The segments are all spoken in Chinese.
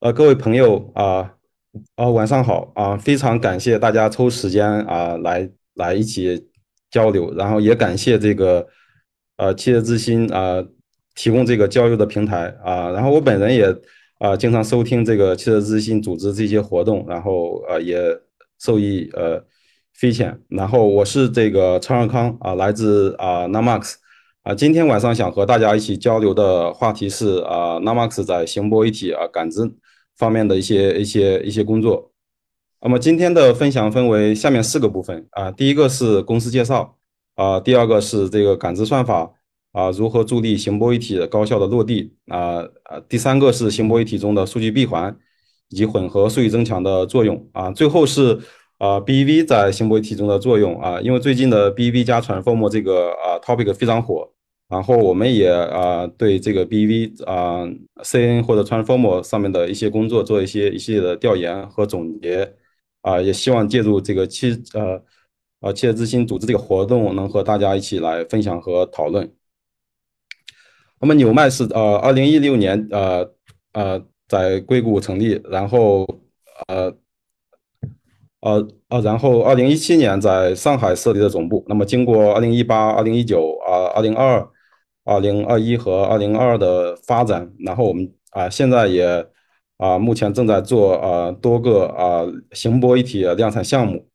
呃，各位朋友啊，啊，晚上好啊！非常感谢大家抽时间啊来来一起交流，然后也感谢这个呃汽车之星啊提供这个交流的平台啊。然后我本人也啊经常收听这个汽车之星组织这些活动，然后呃也受益呃匪浅。然后我是这个陈尔康啊，来自啊 Namax 啊。今天晚上想和大家一起交流的话题是啊 Namax 在行波一体啊感知。方面的一些一些一些工作，那么今天的分享分为下面四个部分啊，第一个是公司介绍啊，第二个是这个感知算法啊，如何助力行波一体高效的落地啊啊，第三个是行波一体中的数据闭环以及混合数据增强的作用啊，最后是啊 BEV 在行波一体中的作用啊，因为最近的 BEV 加 Transformer 这个啊 topic 非常火。然后我们也啊对这个 BV 啊 CN 或者 Transformer 上面的一些工作做一些一系列的调研和总结啊，也希望借助这个汽呃呃汽车之星组织这个活动，能和大家一起来分享和讨论。那么纽麦是呃二零一六年呃呃在硅谷成立，然后呃呃呃然后二零一七年在上海设立的总部。那么经过二零一八、二零一九啊、二零二二。零二一和二零二二的发展，然后我们啊现在也啊目前正在做啊多个啊行波一体量产项目。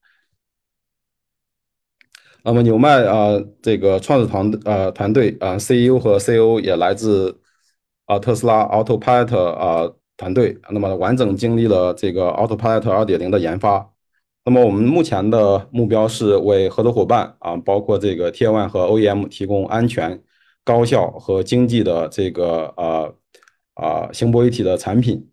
那么纽麦啊这个创始团呃团队啊 CEO 和 COO 也来自啊特斯拉 Autopilot 啊团队，那么完整经历了这个 Autopilot 二点零的研发。那么我们目前的目标是为合作伙伴啊包括这个 Tier One 和 OEM 提供安全。高效和经济的这个呃啊行波一体的产品。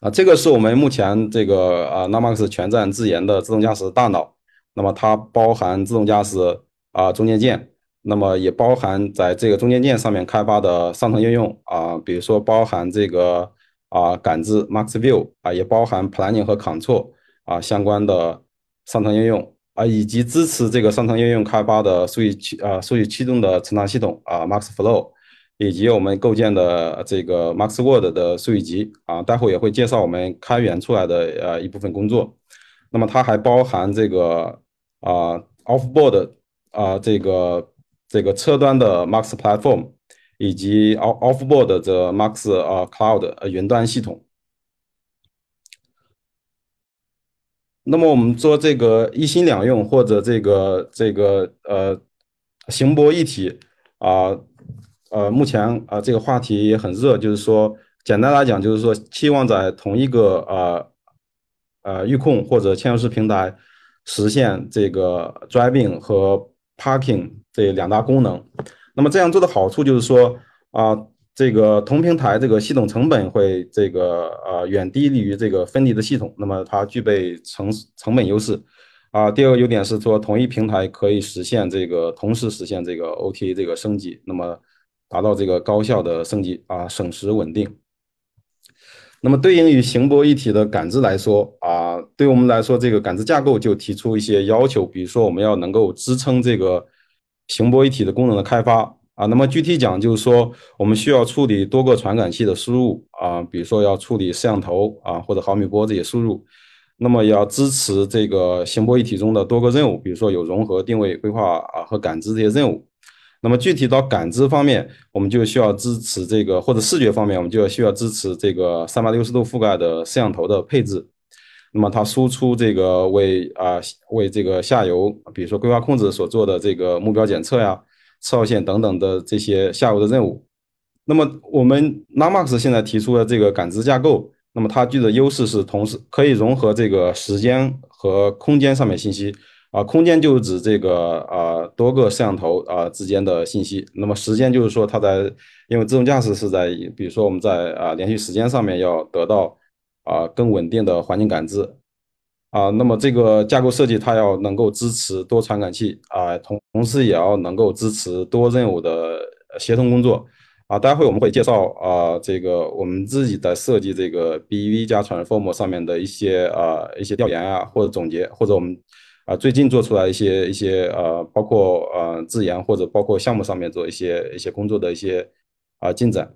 啊，这个是我们目前这个啊 Namax 全站自研的自动驾驶大脑。那么它包含自动驾驶啊中间件，那么也包含在这个中间件上面开发的上层应用。啊，比如说包含这个啊感知 Max View 啊，也包含 Planning 和 Control 啊相关的上层应用。啊，以及支持这个上层应用开发的数据驱啊数据驱动的成长系统啊，Max Flow，以及我们构建的这个 Max Word 的数据集啊，待会也会介绍我们开源出来的呃一部分工作。那么它还包含这个啊 Offboard 啊这个这个车端的 Max Platform，以及 Off Offboard 的 Max 啊 Cloud 呃云端系统。那么我们做这个一心两用或者这个这个呃行波一体啊呃目前啊这个话题也很热，就是说简单来讲就是说期望在同一个呃呃预控或者嵌入式平台实现这个 driving 和 parking 这两大功能。那么这样做的好处就是说啊。这个同平台这个系统成本会这个呃远低于这个分离的系统，那么它具备成成本优势啊。第二个优点是说同一平台可以实现这个同时实现这个 OTA 这个升级，那么达到这个高效的升级啊，省时稳定。那么对应于行波一体的感知来说啊，对我们来说这个感知架构就提出一些要求，比如说我们要能够支撑这个行波一体的功能的开发。啊，那么具体讲就是说，我们需要处理多个传感器的输入啊，比如说要处理摄像头啊或者毫米波这些输入，那么要支持这个行波一体中的多个任务，比如说有融合、定位、规划啊和感知这些任务。那么具体到感知方面，我们就需要支持这个或者视觉方面，我们就要需要支持这个三百六十度覆盖的摄像头的配置。那么它输出这个为啊为这个下游，比如说规划控制所做的这个目标检测呀。四号线等等的这些下游的任务，那么我们 Namax 现在提出的这个感知架构，那么它具的优势是同时可以融合这个时间和空间上面信息啊，空间就是指这个啊多个摄像头啊之间的信息，那么时间就是说它在因为自动驾驶是在比如说我们在啊连续时间上面要得到啊更稳定的环境感知。啊，那么这个架构设计它要能够支持多传感器啊，同同时也要能够支持多任务的协同工作啊。待会我们会介绍啊，这个我们自己在设计这个 BEV 加 Transformer 上面的一些啊一些调研啊，或者总结，或者我们啊最近做出来一些一些呃，包括呃自研或者包括项目上面做一些一些工作的一些啊进展。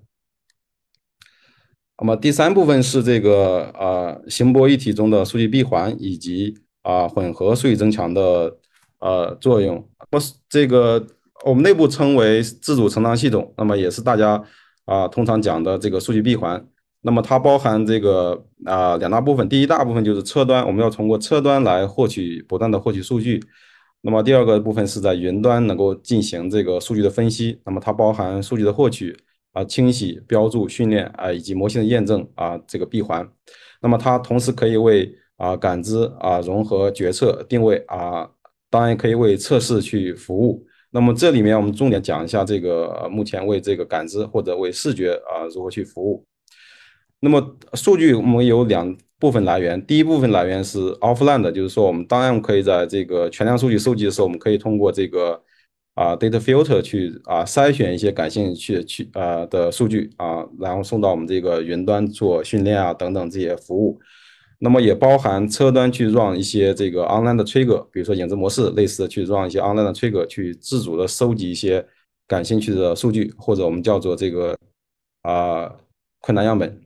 那么第三部分是这个呃行波一体中的数据闭环以及啊混合数据增强的呃作用。那么这个我们内部称为自主成长系统，那么也是大家啊通常讲的这个数据闭环。那么它包含这个啊两大部分，第一大部分就是车端，我们要通过车端来获取不断的获取数据。那么第二个部分是在云端能够进行这个数据的分析。那么它包含数据的获取。啊，清洗、标注、训练啊，以及模型的验证啊，这个闭环。那么它同时可以为啊感知啊、融合、决策、定位啊，当然可以为测试去服务。那么这里面我们重点讲一下这个目前为这个感知或者为视觉啊如何去服务。那么数据我们有两部分来源，第一部分来源是 offline 的，就是说我们当然可以在这个全量数据收集的时候，我们可以通过这个。啊，data filter 去啊筛选一些感兴趣去啊的数据啊，然后送到我们这个云端做训练啊等等这些服务。那么也包含车端去 run 一些这个 online 的 trigger，比如说影子模式类似的去 run 一些 online 的 trigger，去自主的收集一些感兴趣的数据，或者我们叫做这个啊困难样本。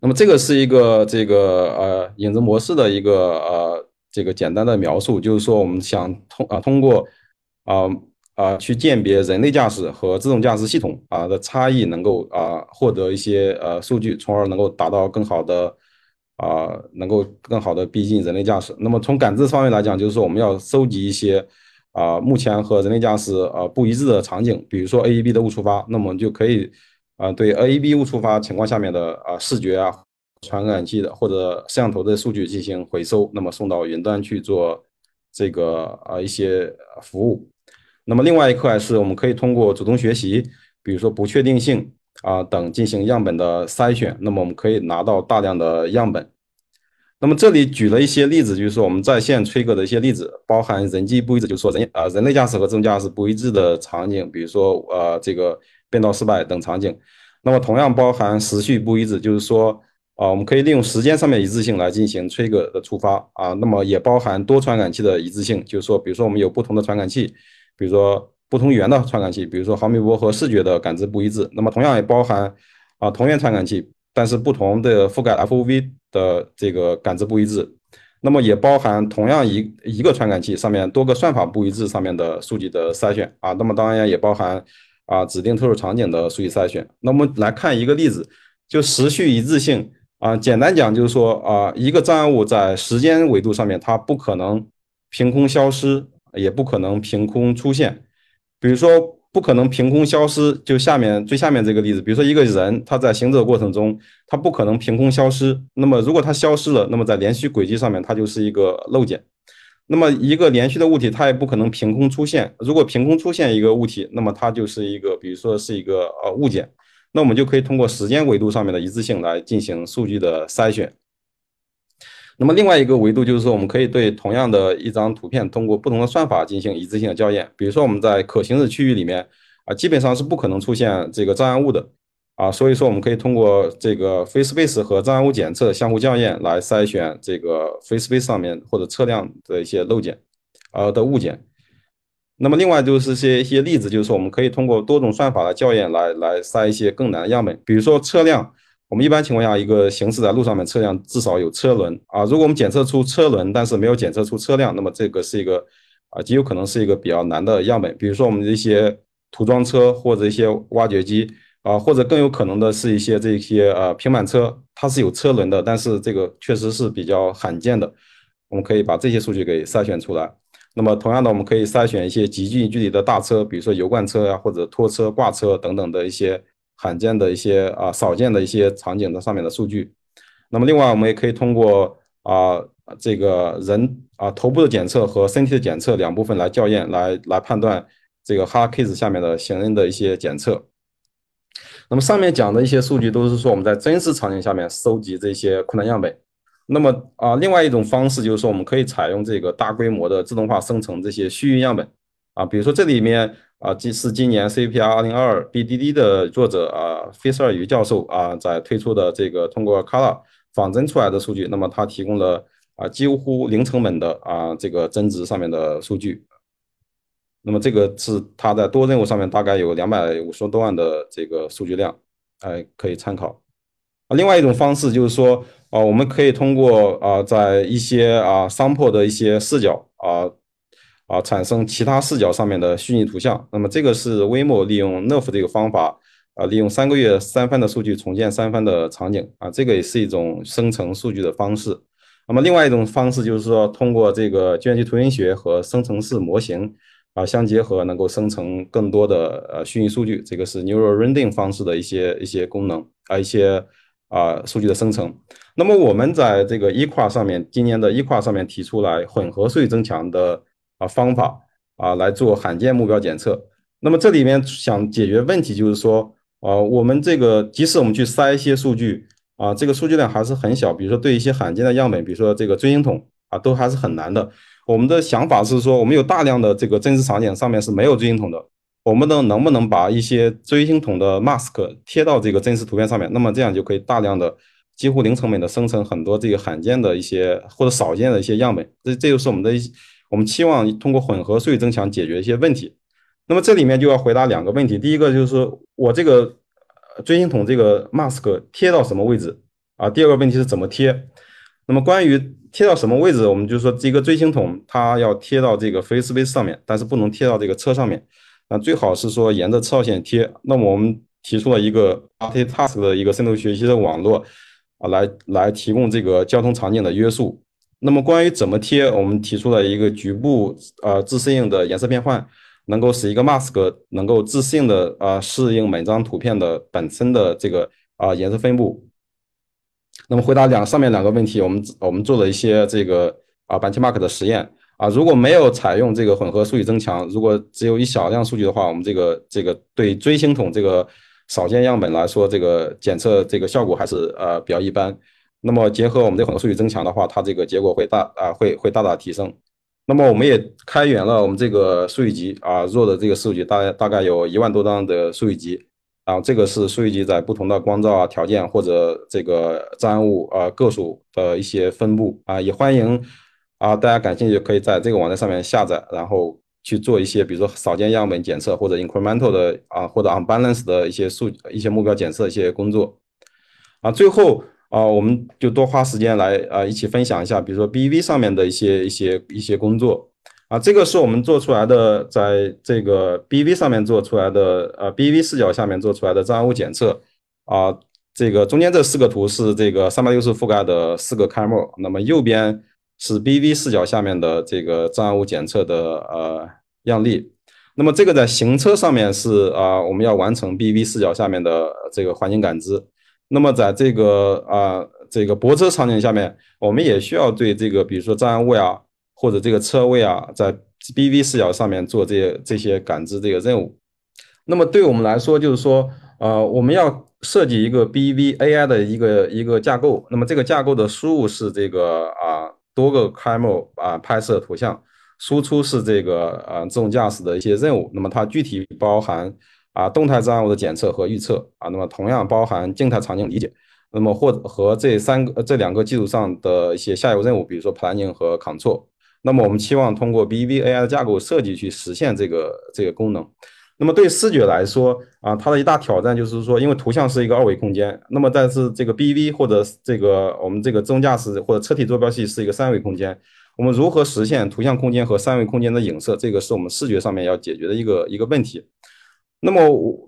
那么这个是一个这个呃影子模式的一个呃这个简单的描述，就是说我们想通啊通过啊啊，去鉴别人类驾驶和自动驾驶系统啊的差异，能够啊获得一些呃数据，从而能够达到更好的啊，能够更好的逼近人类驾驶。那么从感知方面来讲，就是说我们要收集一些啊目前和人类驾驶呃不一致的场景，比如说 AEB 的误触发，那么就可以啊对 AEB 误触发情况下面的啊视觉啊传感器的或者摄像头的数据进行回收，那么送到云端去做这个啊一些服务。那么另外一块是我们可以通过主动学习，比如说不确定性啊等进行样本的筛选，那么我们可以拿到大量的样本。那么这里举了一些例子，就是说我们在线吹 r 的一些例子，包含人机不一致，就是说人啊人类驾驶和自动驾驶不一致的场景，比如说呃这个变道失败等场景。那么同样包含时序不一致，就是说啊我们可以利用时间上面一致性来进行吹 r 的触发啊。那么也包含多传感器的一致性，就是说比如说我们有不同的传感器。比如说不同语言的传感器，比如说毫米波和视觉的感知不一致，那么同样也包含啊同源传感器，但是不同的覆盖 FOV 的这个感知不一致，那么也包含同样一一个传感器上面多个算法不一致上面的数据的筛选啊，那么当然也包含啊指定特殊场景的数据筛选。那么来看一个例子，就时序一致性啊，简单讲就是说啊一个障碍物在时间维度上面它不可能凭空消失。也不可能凭空出现，比如说不可能凭空消失，就下面最下面这个例子，比如说一个人他在行走过程中，他不可能凭空消失。那么如果他消失了，那么在连续轨迹上面，它就是一个漏检。那么一个连续的物体，它也不可能凭空出现。如果凭空出现一个物体，那么它就是一个，比如说是一个呃物件。那我们就可以通过时间维度上面的一致性来进行数据的筛选。那么另外一个维度就是说，我们可以对同样的一张图片，通过不同的算法进行一致性的校验。比如说我们在可行驶区域里面啊，基本上是不可能出现这个障碍物的啊，所以说我们可以通过这个 face space 和障碍物检测相互校验来筛选这个 face space 上面或者车辆的一些漏检呃的物件。那么另外就是些一些例子，就是说我们可以通过多种算法的校验来来筛一些更难的样本，比如说车辆。我们一般情况下，一个行驶在路上面车辆至少有车轮啊。如果我们检测出车轮，但是没有检测出车辆，那么这个是一个啊，极有可能是一个比较难的样本。比如说我们的一些涂装车或者一些挖掘机啊，或者更有可能的是一些这些呃平板车，它是有车轮的，但是这个确实是比较罕见的。我们可以把这些数据给筛选出来。那么同样的，我们可以筛选一些极近距离的大车，比如说油罐车呀，或者拖车、挂车等等的一些。罕见的一些啊，少见的一些场景的上面的数据。那么另外，我们也可以通过啊这个人啊头部的检测和身体的检测两部分来校验，来来判断这个 hard case 下面的行人的一些检测。那么上面讲的一些数据都是说我们在真实场景下面收集这些困难样本。那么啊，另外一种方式就是说，我们可以采用这个大规模的自动化生成这些虚拟样本啊，比如说这里面。啊，这是今年 CPR 2022 BDD 的作者啊，费舍尔于教授啊，在推出的这个通过 Color 仿真出来的数据，那么他提供了啊几乎零成本的啊这个增值上面的数据。那么这个是他在多任务上面大概有两百五十多万的这个数据量。哎可以参考。啊，另外一种方式就是说，啊，我们可以通过啊，在一些啊 sample 的一些视角啊啊产生其他视角上面的虚拟图像。那么这个是 Waymo 利用 Nerf 这个方法啊，利用三个月三番的数据重建三番的场景啊，这个也是一种生成数据的方式。那么另外一种方式就是说，通过这个计算机图形学和生成式模型啊相结合，能够生成更多的呃虚拟数据。这个是 Neural Rendering 方式的一些一些功能啊，一些啊数据的生成。那么我们在这个 e 跨上面，今年的 e 跨上面提出来混合税增强的啊方法啊来做罕见目标检测。那么这里面想解决问题就是说，啊我们这个即使我们去筛一些数据。啊，这个数据量还是很小。比如说，对一些罕见的样本，比如说这个锥形桶啊，都还是很难的。我们的想法是说，我们有大量的这个真实场景上面是没有锥形桶的，我们能能不能把一些锥形桶的 mask 贴到这个真实图片上面？那么这样就可以大量的、几乎零成本的生成很多这个罕见的一些或者少见的一些样本。这这就是我们的我们期望通过混合数据增强解决一些问题。那么这里面就要回答两个问题。第一个就是我这个。锥形筒这个 mask 贴到什么位置啊？第二个问题是怎么贴？那么关于贴到什么位置，我们就说这个锥形筒它要贴到这个 face space 上面，但是不能贴到这个车上面。那最好是说沿着车道线贴。那么我们提出了一个 multitask 的一个深度学习的网络啊，来来提供这个交通场景的约束。那么关于怎么贴，我们提出了一个局部呃自适应的颜色变换。能够使一个 mask 能够自适应的啊适应每张图片的本身的这个啊颜色分布。那么回答两上面两个问题，我们我们做了一些这个啊 benchmark 的实验啊，如果没有采用这个混合数据增强，如果只有一小量数据的话，我们这个这个对锥形筒这个少见样本来说，这个检测这个效果还是呃比较一般。那么结合我们这混合数据增强的话，它这个结果会大啊会会大大提升。那么我们也开源了我们这个数据集啊，弱的这个数据大大概有一万多张的数据集，然啊，这个是数据集在不同的光照啊条件或者这个障碍物啊个数的一些分布啊，也欢迎啊大家感兴趣可以在这个网站上面下载，然后去做一些比如说少见样本检测或者 incremental 的啊或者 unbalanced 的一些数一些目标检测一些工作，啊，最后。啊，我们就多花时间来啊，一起分享一下，比如说 BV 上面的一些一些一些工作啊，这个是我们做出来的，在这个 BV 上面做出来的，呃，BV 视角下面做出来的障碍物检测啊，这个中间这四个图是这个三百六十覆盖的四个开幕，那么右边是 BV 视角下面的这个障碍物检测的呃样例，那么这个在行车上面是啊，我们要完成 BV 视角下面的这个环境感知。那么在这个啊这个泊车场景下面，我们也需要对这个比如说障碍物呀，或者这个车位啊，在 BV 视角上面做这些这些感知这个任务。那么对我们来说，就是说，呃，我们要设计一个 BV AI 的一个一个架构。那么这个架构的输入是这个啊多个 camera 啊拍摄图像，输出是这个啊自动驾驶的一些任务。那么它具体包含。啊，动态障碍物的检测和预测啊，那么同样包含静态场景理解，那么或和这三个这两个基础上的一些下游任务，比如说 planning 和 control，那么我们期望通过 BVAI 的架构设计去实现这个这个功能。那么对视觉来说啊，它的一大挑战就是说，因为图像是一个二维空间，那么但是这个 BV 或者这个我们这个自动驾驶或者车体坐标系是一个三维空间，我们如何实现图像空间和三维空间的影射？这个是我们视觉上面要解决的一个一个问题。那么，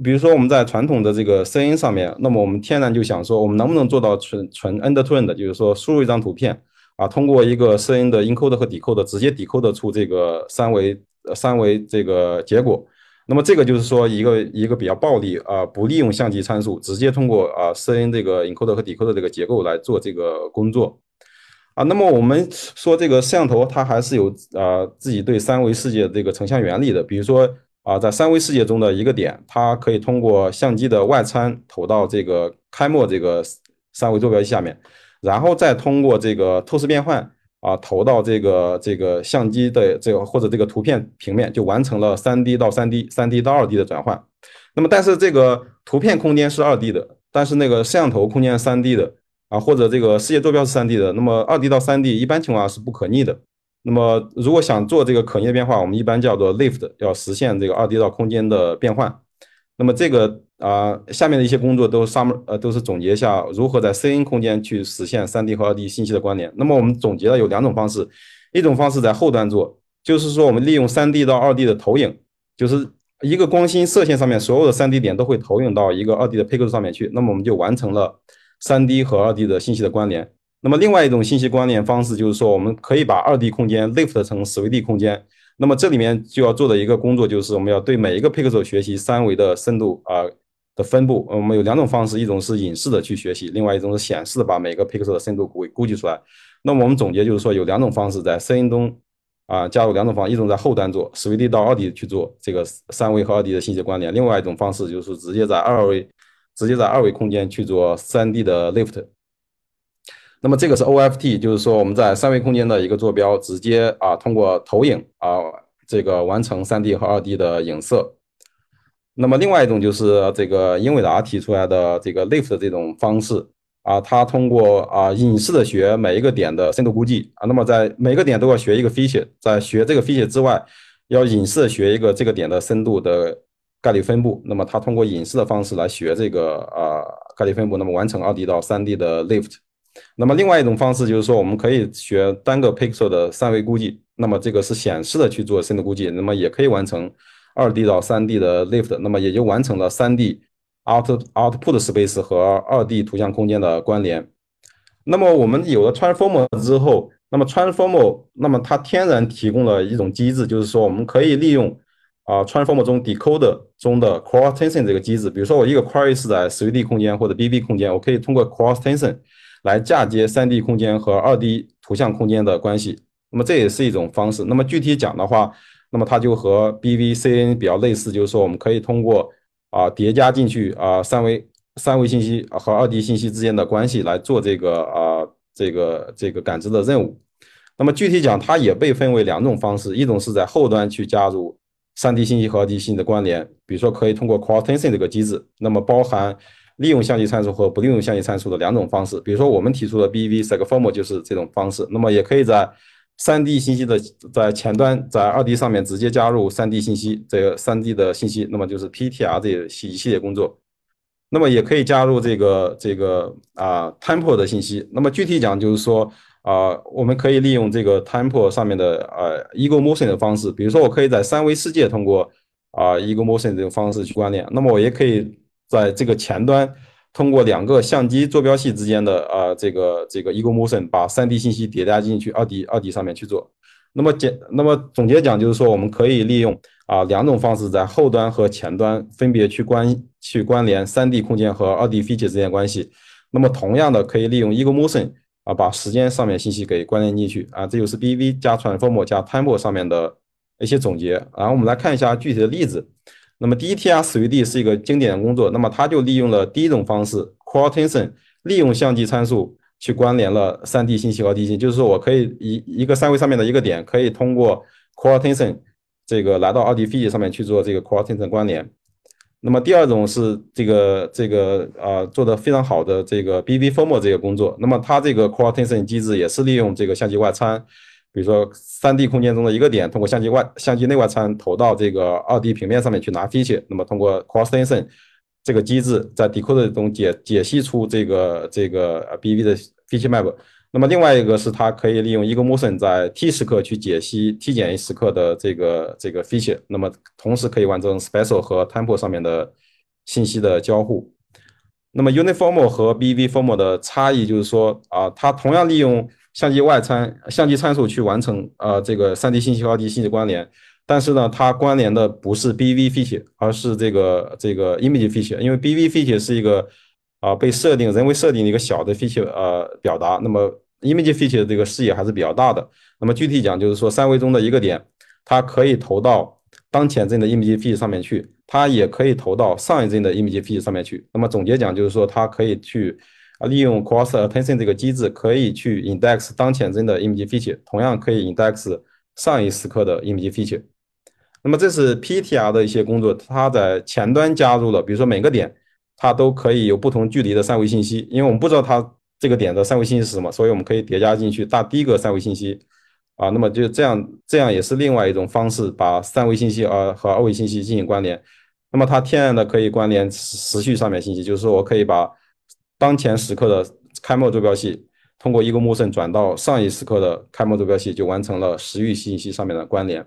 比如说我们在传统的这个 CNN 上面，那么我们天然就想说，我们能不能做到纯纯 end-to-end 的，就是说输入一张图片啊，通过一个 CNN 的 encode 和 decode 直接 decode 出这个三维三维这个结果。那么这个就是说一个一个比较暴力啊，不利用相机参数，直接通过啊 CNN 这个 encoder 和 decoder 这个结构来做这个工作啊。那么我们说这个摄像头它还是有啊自己对三维世界这个成像原理的，比如说。啊，在三维世界中的一个点，它可以通过相机的外参投到这个开幕这个三维坐标系下面，然后再通过这个透视变换啊投到这个这个相机的这个或者这个图片平面，就完成了三 D 到三 D、三 D 到二 D 的转换。那么，但是这个图片空间是二 D 的，但是那个摄像头空间是三 D 的啊，或者这个世界坐标是三 D 的，那么二 D 到三 D 一般情况下是不可逆的。那么，如果想做这个可逆的变化，我们一般叫做 lift，要实现这个二 D 到空间的变换。那么这个啊，下面的一些工作都上面呃都是总结一下如何在 CN 空间去实现 3D 和 2D 信息的关联。那么我们总结了有两种方式，一种方式在后端做，就是说我们利用 3D 到 2D 的投影，就是一个光芯射线上面所有的 3D 点都会投影到一个 2D 的配构上面去，那么我们就完成了 3D 和 2D 的信息的关联。那么另外一种信息关联方式就是说，我们可以把 2D 空间 lift 成十维 D 空间。那么这里面就要做的一个工作就是，我们要对每一个 pixel 学习三维的深度啊的分布。我们有两种方式，一种是隐式的去学习，另外一种是显示的把每个 pixel 的深度估估计出来。那么我们总结就是说，有两种方式在声音中啊加入两种方，一种在后端做十维 D 到二 D 去做这个三维和二 D 的信息关联，另外一种方式就是直接在二维直接在二维空间去做三 D 的 lift。那么这个是 OFT，就是说我们在三维空间的一个坐标，直接啊通过投影啊这个完成三 D 和二 D 的影射。那么另外一种就是这个英伟达提出来的这个 lift 这种方式啊，它通过啊隐式的学每一个点的深度估计啊，那么在每个点都要学一个 feature，在学这个 feature 之外，要隐式的学一个这个点的深度的概率分布。那么它通过隐式的方式来学这个啊概率分布，那么完成二 D 到三 D 的 lift。那么另外一种方式就是说，我们可以学单个 pixel 的三维估计，那么这个是显示的去做深度估计，那么也可以完成二 D 到三 D 的 lift，那么也就完成了三 D out output space 和二 D 图像空间的关联。那么我们有了 transformer 之后，那么 transformer 那么它天然提供了一种机制，就是说我们可以利用啊 transformer 中 decoder 中的 cross tension 这个机制，比如说我一个 query 是在十维 D 空间或者 BV 空间，我可以通过 cross tension。来嫁接 3D 空间和 2D 图像空间的关系，那么这也是一种方式。那么具体讲的话，那么它就和 BVCN 比较类似，就是说我们可以通过啊叠加进去啊三维三维信息和二 D 信息之间的关系来做这个啊这个这个感知的任务。那么具体讲，它也被分为两种方式，一种是在后端去加入 3D 信息和二 D 信息的关联，比如说可以通过 Cross Tension 这个机制，那么包含。利用相机参数和不利用相机参数的两种方式，比如说我们提出的 BV Segform 就是这种方式。那么也可以在 3D 信息的在前端，在 2D 上面直接加入 3D 信息，这个 3D 的信息，那么就是 PTR 这一系列工作。那么也可以加入这个这个啊 Tempo 的信息。那么具体讲就是说啊，我们可以利用这个 Tempo 上面的呃 Ego Motion 的方式，比如说我可以在三维世界通过啊 Ego Motion 这种方式去关联。那么我也可以。在这个前端，通过两个相机坐标系之间的啊这个这个 ego motion，把 3D 信息叠加进去 2D 2D 上面去做。那么简那么总结讲就是说，我们可以利用啊两种方式，在后端和前端分别去关去关联 3D 空间和 2D feature 之间关系。那么同样的，可以利用 ego motion 啊把时间上面信息给关联进去啊。这就是 BV 加 transform 加 tempo 上面的一些总结。然后我们来看一下具体的例子。那么 DTR 十维 D 是一个经典的工作，那么它就利用了第一种方式 Cross Tension，利用相机参数去关联了 3D 信息和 D 信，就是说我可以一一个三维上面的一个点，可以通过 Cross Tension 这个来到二 dfe 上面去做这个 Cross Tension 关联。那么第二种是这个这个啊做的非常好的这个 BVForm 这个工作，那么它这个 Cross Tension 机制也是利用这个相机外参。比如说，三 D 空间中的一个点，通过相机外相机内外参投到这个二 D 平面上面去拿 feature，那么通过 cross tension 这个机制，在 decoder 中解解析出这个这个 BV 的 feature map。那么另外一个是它可以利用 ego motion 在 T 时刻去解析 T 减一时刻的这个这个 feature，那么同时可以完成 special 和 tempo 上面的信息的交互。那么 uniform 和 BVForm 的差异就是说啊，它同样利用相机外参相机参数去完成呃这个 3D 信息和 2D 信息关联，但是呢，它关联的不是 BV feature，而是这个这个 image feature，因为 BV feature 是一个啊被设定人为设定的一个小的 feature 呃表达，那么 image feature 这个视野还是比较大的。那么具体讲就是说，三维中的一个点，它可以投到当前帧的 image feature 上面去，它也可以投到上一帧的 image feature 上面去。那么总结讲就是说，它可以去。啊，利用 cross attention 这个机制，可以去 index 当前帧的 image feature，同样可以 index 上一时刻的 image feature。那么这是 PTR 的一些工作，它在前端加入了，比如说每个点它都可以有不同距离的三维信息，因为我们不知道它这个点的三维信息是什么，所以我们可以叠加进去大第一个三维信息。啊，那么就这样，这样也是另外一种方式，把三维信息啊和二维信息进行关联。那么它天然的可以关联时序上面信息，就是说我可以把当前时刻的开模坐标系通过一个模胜转到上一时刻的开模坐标系，就完成了时域信息上面的关联。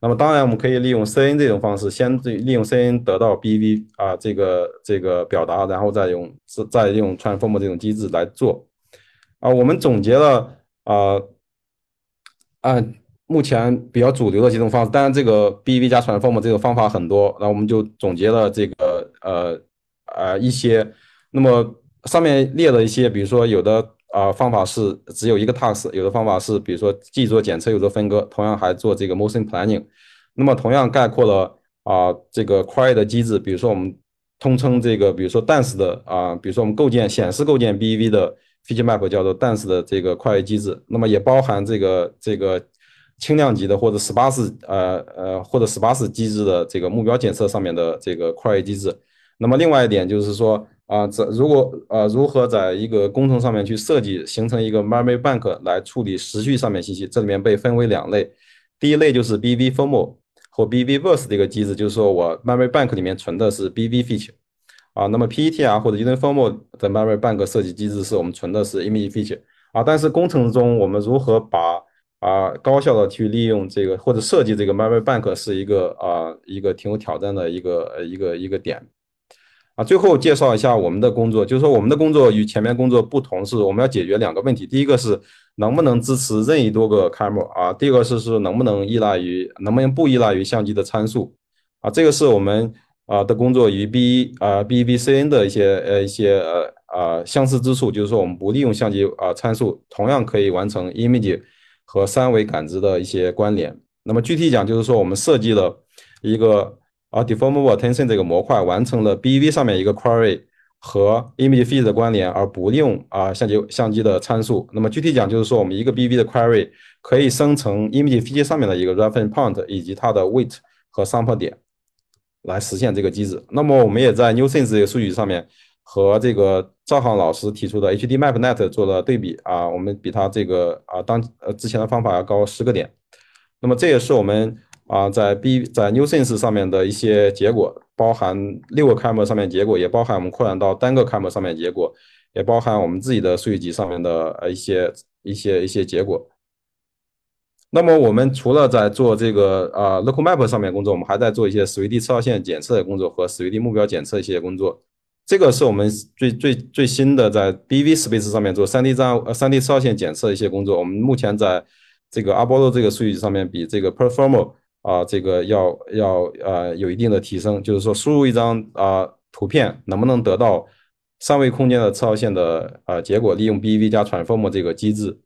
那么当然，我们可以利用 CN 这种方式，先利用 CN 得到 BV 啊这个这个表达，然后再用再用 transform 这种机制来做。啊，我们总结了啊按目前比较主流的几种方式，当然这个 BV 加 transform 这个方法很多，那我们就总结了这个呃呃一些。那么上面列了一些，比如说有的。啊，方法是只有一个 task，有的方法是比如说既做检测又做分割，同样还做这个 motion planning。那么同样概括了啊这个 query 的机制，比如说我们通称这个，比如说 dense 的啊，比如说我们构建显示构建 BEV 的 feature map 叫做 dense 的这个 query 机制。那么也包含这个这个轻量级的或者 sparse 呃呃或者 sparse 机制的这个目标检测上面的这个 query 机制。那么另外一点就是说。啊，这如果呃如何在一个工程上面去设计形成一个 memory bank 来处理时序上面信息？这里面被分为两类，第一类就是 BV formal 或 BV verse 这个机制，就是说我 memory bank 里面存的是 BV feature，啊，那么 PETR 或者 uniform 的 memory bank 设计机制是我们存的是 image feature，啊，但是工程中我们如何把啊高效的去利用这个或者设计这个 memory bank 是一个啊一个挺有挑战的一个一个一个点。啊，最后介绍一下我们的工作，就是说我们的工作与前面工作不同，是我们要解决两个问题。第一个是能不能支持任意多个 camera 啊，第二个是是能不能依赖于能不能不依赖于相机的参数啊，这个是我们啊的工作与 B 啊 BBCN 的一些呃一些呃啊相似之处，就是说我们不利用相机啊参数，同样可以完成 image 和三维感知的一些关联。那么具体讲，就是说我们设计了一个。啊，deformable attention 这个模块完成了 BV 上面一个 query 和 image feed 的关联，而不用啊相机相机的参数。那么具体讲就是说，我们一个 BV 的 query 可以生成 image feed 上面的一个 reference point 以及它的 weight 和 sample 点，来实现这个机制。那么我们也在 NewSense 这个数据上面和这个赵航老师提出的 HD MapNet 做了对比啊，我们比他这个啊当呃之前的方法要高十个点。那么这也是我们。啊，在 B 在 NewSense 上面的一些结果，包含六个 camera 上面结果，也包含我们扩展到单个 camera 上面结果，也包含我们自己的数据集上面的呃一些一些一些结果。那么我们除了在做这个啊 Local Map 上面工作，我们还在做一些 3D 次号线检测的工作和 3D 目标检测一些工作。这个是我们最最最新的在 BV Space 上面做 3D 张呃 3D 次号线检测一些工作。我们目前在这个 a b o l o 这个数据上面比这个 Performer 啊，这个要要呃有一定的提升，就是说输入一张啊图片能不能得到三维空间的次号线的呃结果，利用 B V 加 transform 这个机制。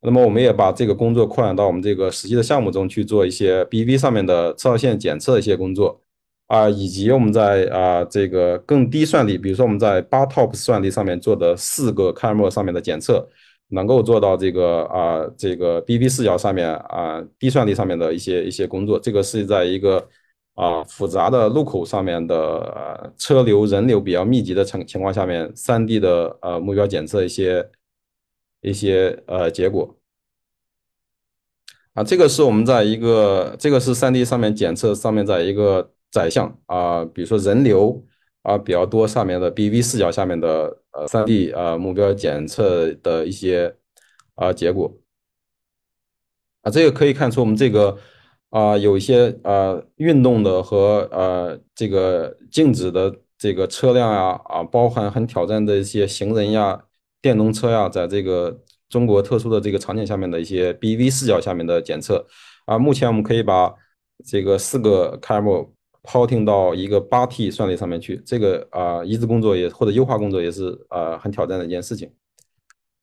那么我们也把这个工作扩展到我们这个实际的项目中去做一些 B V 上面的次号线检测一些工作啊，以及我们在啊这个更低算力，比如说我们在八 TOPS 算力上面做的四个 camera 上面的检测。能够做到这个啊，这个 BV 视角上面啊，低算力上面的一些一些工作，这个是在一个啊复杂的路口上面的车流人流比较密集的情情况下面，3D 的呃目标检测一些一些呃结果啊，这个是我们在一个这个是 3D 上面检测上面在一个窄向啊，比如说人流。啊，比较多上面的 BV 视角下面的呃 3D 啊目标检测的一些啊结果啊，这个可以看出我们这个啊有一些呃运动的和呃这个静止的这个车辆呀啊，包含很挑战的一些行人呀、电动车呀，在这个中国特殊的这个场景下面的一些 BV 视角下面的检测啊，目前我们可以把这个四个 camera。抛听到一个八 T 算力上面去，这个啊移植工作也或者优化工作也是啊很挑战的一件事情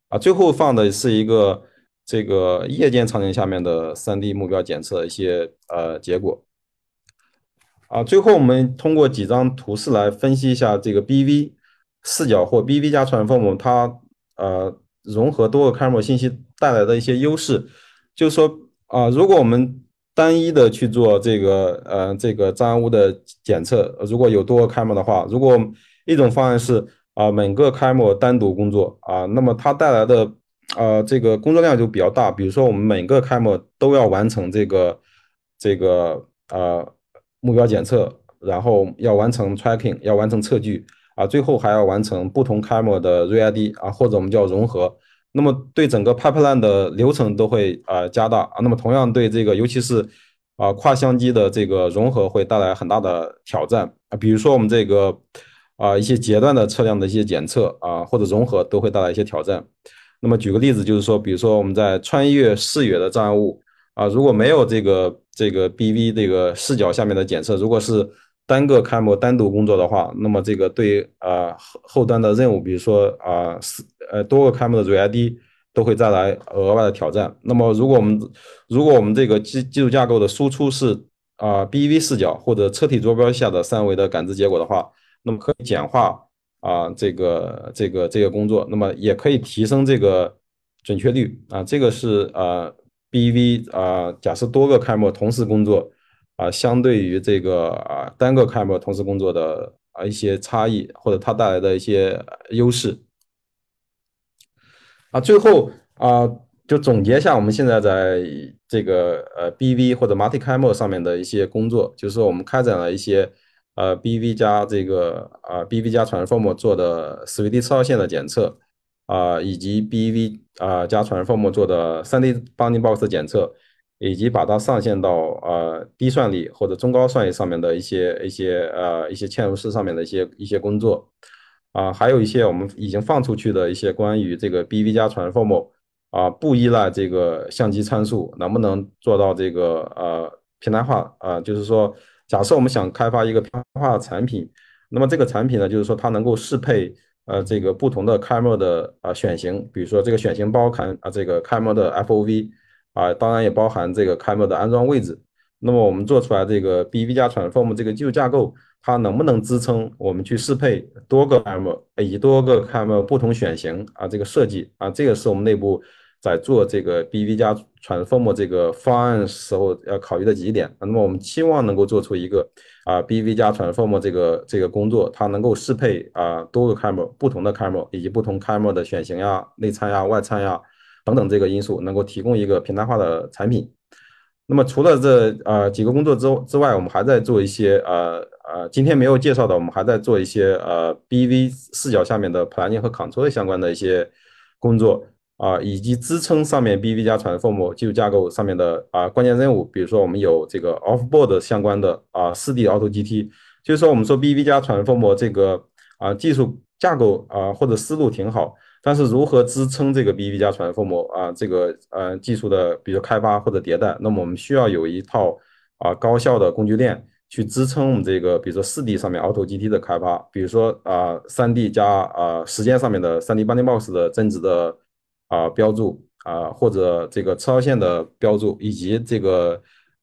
啊。最后放的是一个这个夜间场景下面的 3D 目标检测一些呃结果啊。最后我们通过几张图示来分析一下这个 BV 视角或 BV 加 transform 它呃融合多个 camera 信息带来的一些优势，就是说啊如果我们单一的去做这个呃这个障碍物的检测，如果有多个开模的话，如果一种方案是啊每个开模单独工作啊，那么它带来的呃这个工作量就比较大。比如说我们每个开模都要完成这个这个呃目标检测然后要完成 tracking，要完成测距啊，最后还要完成不同 camera 的 ReID 啊，或者我们叫融合。那么对整个 pipeline 的流程都会啊加大啊。那么同样对这个，尤其是啊跨相机的这个融合会带来很大的挑战啊。比如说我们这个啊一些阶段的车辆的一些检测啊或者融合都会带来一些挑战。那么举个例子，就是说，比如说我们在穿越视野的障碍物啊，如果没有这个这个 BV 这个视角下面的检测，如果是单个 camera 单独工作的话，那么这个对啊后端的任务，比如说啊四呃多个 camera 的 RiD 都会带来额外的挑战。那么如果我们如果我们这个基基础架构的输出是啊 BV 视角或者车体坐标下的三维的感知结果的话，那么可以简化。啊，这个这个这个工作，那么也可以提升这个准确率啊。这个是呃，BV 啊，假设多个 camera 同时工作啊，相对于这个啊单个 camera 同时工作的啊一些差异，或者它带来的一些优势啊。最后啊，就总结一下我们现在在这个呃 BV 或者 multi camera 上面的一些工作，就是我们开展了一些。呃，BV 加这个啊，BV 加 Transform 做的 3D 车道线的检测啊，以及 BV 啊加 Transform 做的 3D Bounding Box 的检测，以及把它上线到呃低算力或者中高算力上面的一些一些呃一些嵌入式上面的一些一些工作啊，还有一些我们已经放出去的一些关于这个 BV 加 Transform 啊不依赖这个相机参数，能不能做到这个呃平台化啊，就是说。假设我们想开发一个平台化产品，那么这个产品呢，就是说它能够适配呃这个不同的 camera 的啊选型，比如说这个选型包含啊这个 camera 的 FOV 啊，当然也包含这个 camera 的安装位置。那么我们做出来这个 BV 加 Transform 这个技术架构，它能不能支撑我们去适配多个 camera 以及多个 camera 不同选型啊这个设计啊，这个是我们内部。在做这个 BV 加 Transform 这个方案时候要考虑的几点，那么我们期望能够做出一个啊 BV 加 Transform 这个这个工作，它能够适配啊多个 camera 不同的 camera 以及不同 camera 的选型呀、内参呀、外参呀等等这个因素，能够提供一个平台化的产品。那么除了这呃几个工作之之外，我们还在做一些呃呃今天没有介绍的，我们还在做一些呃 BV 视角下面的 Planning 和 Control 相关的一些工作。啊，以及支撑上面 BV 加 Transform 技术架构上面的啊关键任务，比如说我们有这个 Offboard 相关的啊四 D Auto GT，就是说我们说 BV 加 Transform 这个啊技术架构啊或者思路挺好，但是如何支撑这个 BV 加 Transform 啊这个呃技术的比如开发或者迭代，那么我们需要有一套啊高效的工具链去支撑我们这个比如说四 D 上面 Auto GT 的开发，比如说啊三 D 加啊时间上面的三 D Bounding Box 的增值的。啊，标注啊，或者这个车道线的标注，以及这个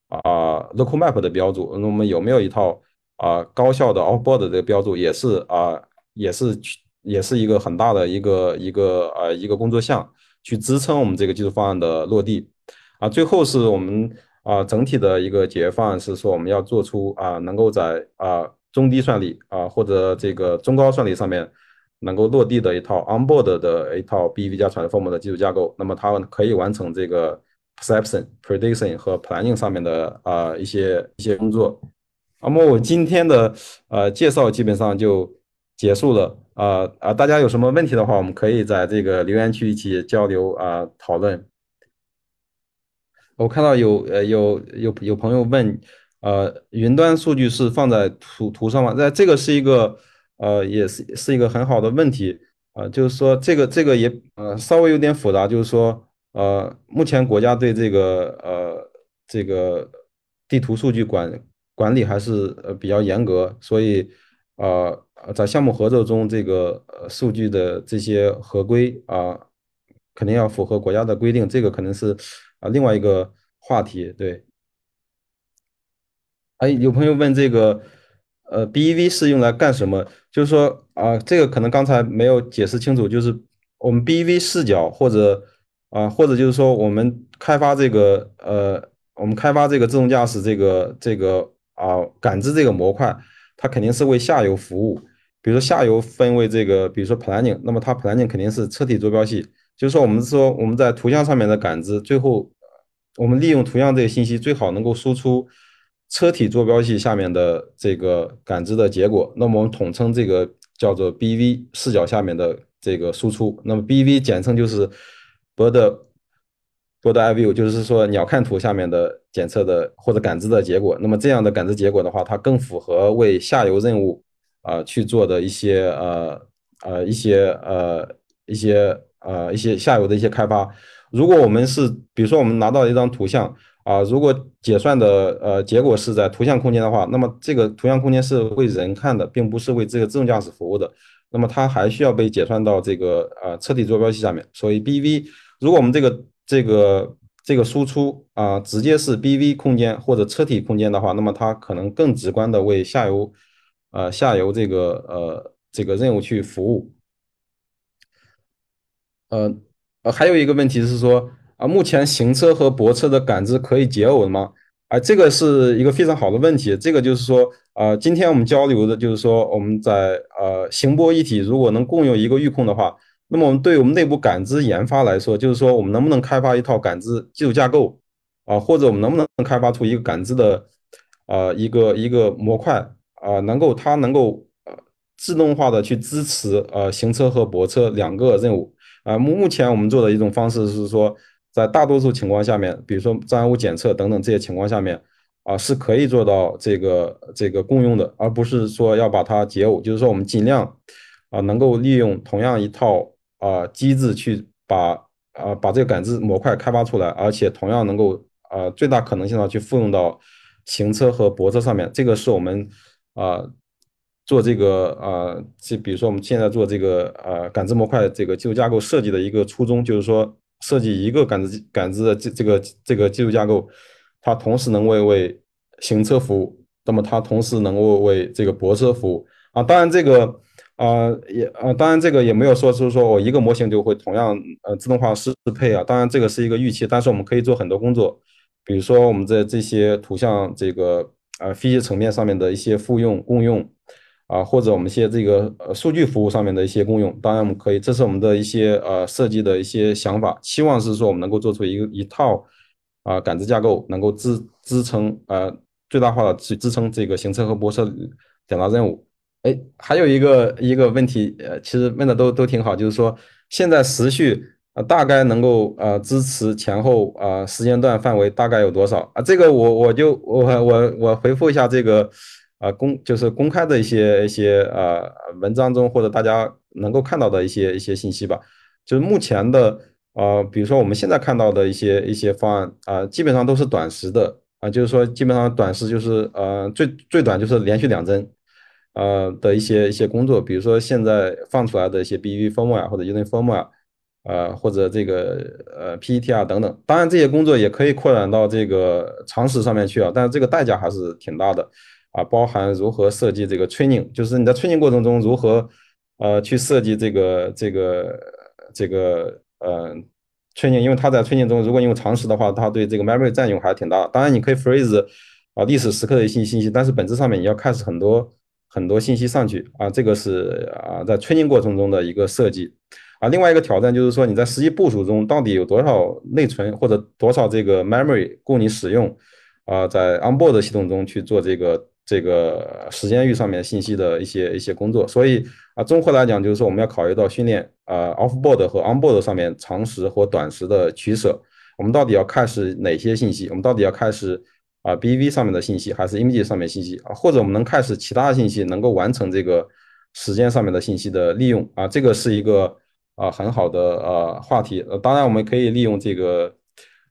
啊，local map 的标注，那我们有没有一套啊高效的 offboard 的这个标注，也是啊，也是去也是一个很大的一个一个呃一个工作项，去支撑我们这个技术方案的落地啊。最后是我们啊整体的一个解决方案是说，我们要做出啊能够在啊中低算力啊或者这个中高算力上面。能够落地的一套 onboard 的一套 BV 加 Transform 的技术架构，那么它可以完成这个 perception、prediction 和 planning 上面的啊一些一些工作。那么我今天的呃介绍基本上就结束了啊啊，大家有什么问题的话，我们可以在这个留言区一起交流啊讨论。我看到有呃有有有朋友问，呃，云端数据是放在图图上吗？那这个是一个。呃，也是是一个很好的问题啊，就是说这个这个也呃稍微有点复杂，就是说呃，目前国家对这个呃这个地图数据管管理还是呃比较严格，所以呃在项目合作中，这个数据的这些合规啊，肯定要符合国家的规定，这个可能是啊另外一个话题。对，哎，有朋友问这个。呃，BEV 是用来干什么？就是说啊，这个可能刚才没有解释清楚，就是我们 BEV 视角或者啊，或者就是说我们开发这个呃，我们开发这个自动驾驶这个这个啊感知这个模块，它肯定是为下游服务。比如说下游分为这个，比如说 Planning，那么它 Planning 肯定是车体坐标系，就是说我们说我们在图像上面的感知，最后我们利用图像这个信息最好能够输出。车体坐标系下面的这个感知的结果，那么我们统称这个叫做 BV 视角下面的这个输出。那么 BV 简称就是 bird bird view，就是说鸟瞰图下面的检测的或者感知的结果。那么这样的感知结果的话，它更符合为下游任务啊去做的一些呃呃一些呃一些呃一些下游的一些开发。如果我们是，比如说我们拿到一张图像啊，如果解算的呃结果是在图像空间的话，那么这个图像空间是为人看的，并不是为这个自动驾驶服务的，那么它还需要被解算到这个呃车体坐标系下面。所以 BV，如果我们这个这个这个输出啊直接是 BV 空间或者车体空间的话，那么它可能更直观的为下游呃下游这个呃这个任务去服务，呃。呃，还有一个问题是说，啊，目前行车和泊车的感知可以解耦吗？啊，这个是一个非常好的问题。这个就是说，啊，今天我们交流的就是说，我们在呃行泊一体如果能共用一个域控的话，那么我们对我们内部感知研发来说，就是说我们能不能开发一套感知基础架构啊，或者我们能不能开发出一个感知的啊一个一个模块啊，能够它能够呃自动化的去支持呃行车和泊车两个任务。啊，目目前我们做的一种方式是说，在大多数情况下面，比如说障碍物检测等等这些情况下面，啊，是可以做到这个这个共用的，而不是说要把它解耦。就是说，我们尽量啊，能够利用同样一套啊机制去把啊把这个感知模块开发出来，而且同样能够啊最大可能性的去复用到行车和泊车上面。这个是我们啊。做这个啊，就比如说我们现在做这个呃感知模块这个技术架构设计的一个初衷，就是说设计一个感知感知的这这个这个技术架构，它同时能为为行车服务，那么它同时能够为这个泊车服务啊。当然这个啊也啊，当然这个也没有说是说我一个模型就会同样呃自动化适配啊。当然这个是一个预期，但是我们可以做很多工作，比如说我们在这些图像这个呃飞机层面上面的一些复用共用。啊，或者我们一些这个呃数据服务上面的一些共用，当然我们可以，这是我们的一些呃设计的一些想法，期望是说我们能够做出一个一套啊感知架构，能够支支撑呃最大化的去支撑这个行车和泊车两大任务。哎，还有一个一个问题，呃，其实问的都都挺好，就是说现在时序大概能够呃支持前后啊时间段范围大概有多少啊？这个我我就我我我回复一下这个。啊，公就是公开的一些一些呃文章中，或者大家能够看到的一些一些信息吧。就是目前的呃，比如说我们现在看到的一些一些方案啊，基本上都是短时的啊，就是说基本上短时就是呃最最短就是连续两帧呃的一些一些工作。比如说现在放出来的一些 BV firmware 或者 Unit firmware 呃或者这个呃 PET 啊等等，当然这些工作也可以扩展到这个常识上面去啊，但是这个代价还是挺大的。啊，包含如何设计这个 training，就是你在 training 过程中如何呃去设计这个这个这个呃 training，因为它在 training 中如果你用常识的话，它对这个 memory 占用还是挺大。当然你可以 freeze 啊历史时刻的一些信息，但是本质上面你要开始很多很多信息上去啊，这个是啊在 training 过程中的一个设计啊。另外一个挑战就是说你在实际部署中到底有多少内存或者多少这个 memory 供你使用啊，在 onboard 系统中去做这个。这个时间域上面信息的一些一些工作，所以啊，综合来讲，就是说我们要考虑到训练啊，offboard 和 onboard 上面长时或短时的取舍。我们到底要开始哪些信息？我们到底要开始啊，BV 上面的信息，还是 image 上面信息啊？或者我们能开始其他信息能够完成这个时间上面的信息的利用啊？这个是一个啊很好的呃话题。呃，当然我们可以利用这个。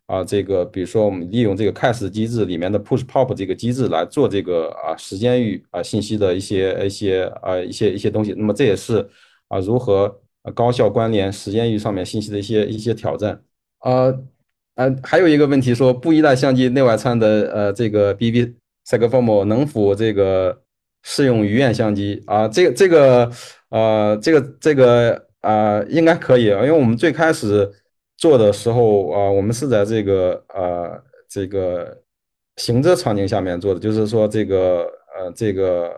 啊，这个比如说我们利用这个 cache 机制里面的 push pop 这个机制来做这个啊时间域啊信息的一些一些啊一些一些东西，那么这也是啊如何高效关联时间域上面信息的一些一些挑战。呃呃，还有一个问题说不依赖相机内外参的呃这个 BB Segform 能否这个适用鱼眼相机啊？这个这个呃这个这个啊应该可以，因为我们最开始。做的时候啊，我们是在这个呃这个行车场景下面做的，就是说这个呃这个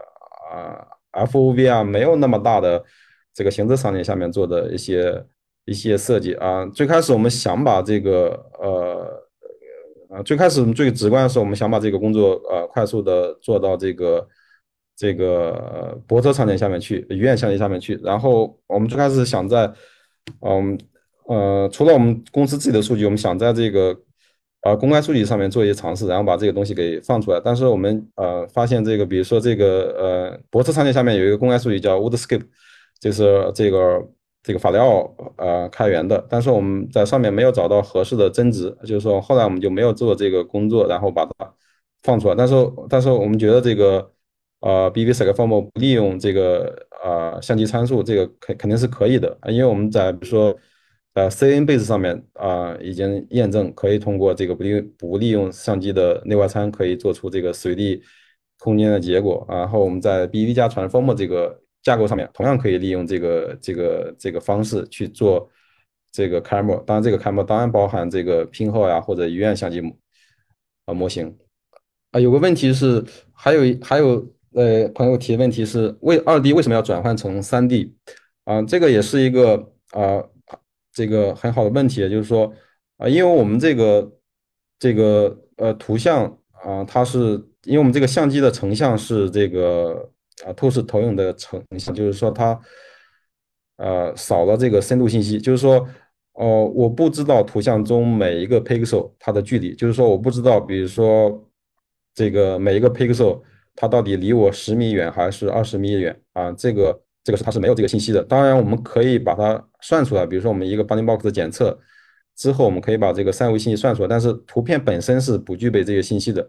啊 FOV 啊没有那么大的这个行车场景下面做的一些一些设计啊。最开始我们想把这个呃啊，最开始最直观的是我们想把这个工作呃快速的做到这个这个泊车场景下面去，医院相机下面去。然后我们最开始想在嗯呃除了我们公司自己的数据，我们想在这个呃公开数据上面做一些尝试，然后把这个东西给放出来。但是我们呃发现这个，比如说这个呃泊车场景下面有一个公开数据叫 Woodscape，就是这个。这个法雷奥呃开源的，但是我们在上面没有找到合适的增值，就是说后来我们就没有做这个工作，然后把它放出来。但是但是我们觉得这个呃 BV s c f o r m 不利用这个呃相机参数，这个肯肯定是可以的，因为我们在比如说呃 CN base 上面啊已经验证可以通过这个不利不利用相机的内外参可以做出这个随地空间的结果。然后我们在 BV 加 Transformer 这个。架构上面同样可以利用这个这个这个方式去做这个 camera，当然这个 camera 当然包含这个拼号呀或者鱼眼相机啊模型啊。有个问题是，还有还有呃朋友提的问题是，为二 D 为什么要转换成三 D 啊？这个也是一个啊这个很好的问题，就是说啊，因为我们这个这个呃图像啊，它是因为我们这个相机的成像是这个。啊，透视投影的成像，就是说它，呃，少了这个深度信息。就是说，哦，我不知道图像中每一个 pixel 它的距离，就是说，我不知道，比如说这个每一个 pixel 它到底离我十米远还是二十米远啊？这个这个是它是没有这个信息的。当然，我们可以把它算出来，比如说我们一个 bounding box 的检测之后，我们可以把这个三维信息算出来，但是图片本身是不具备这些信息的。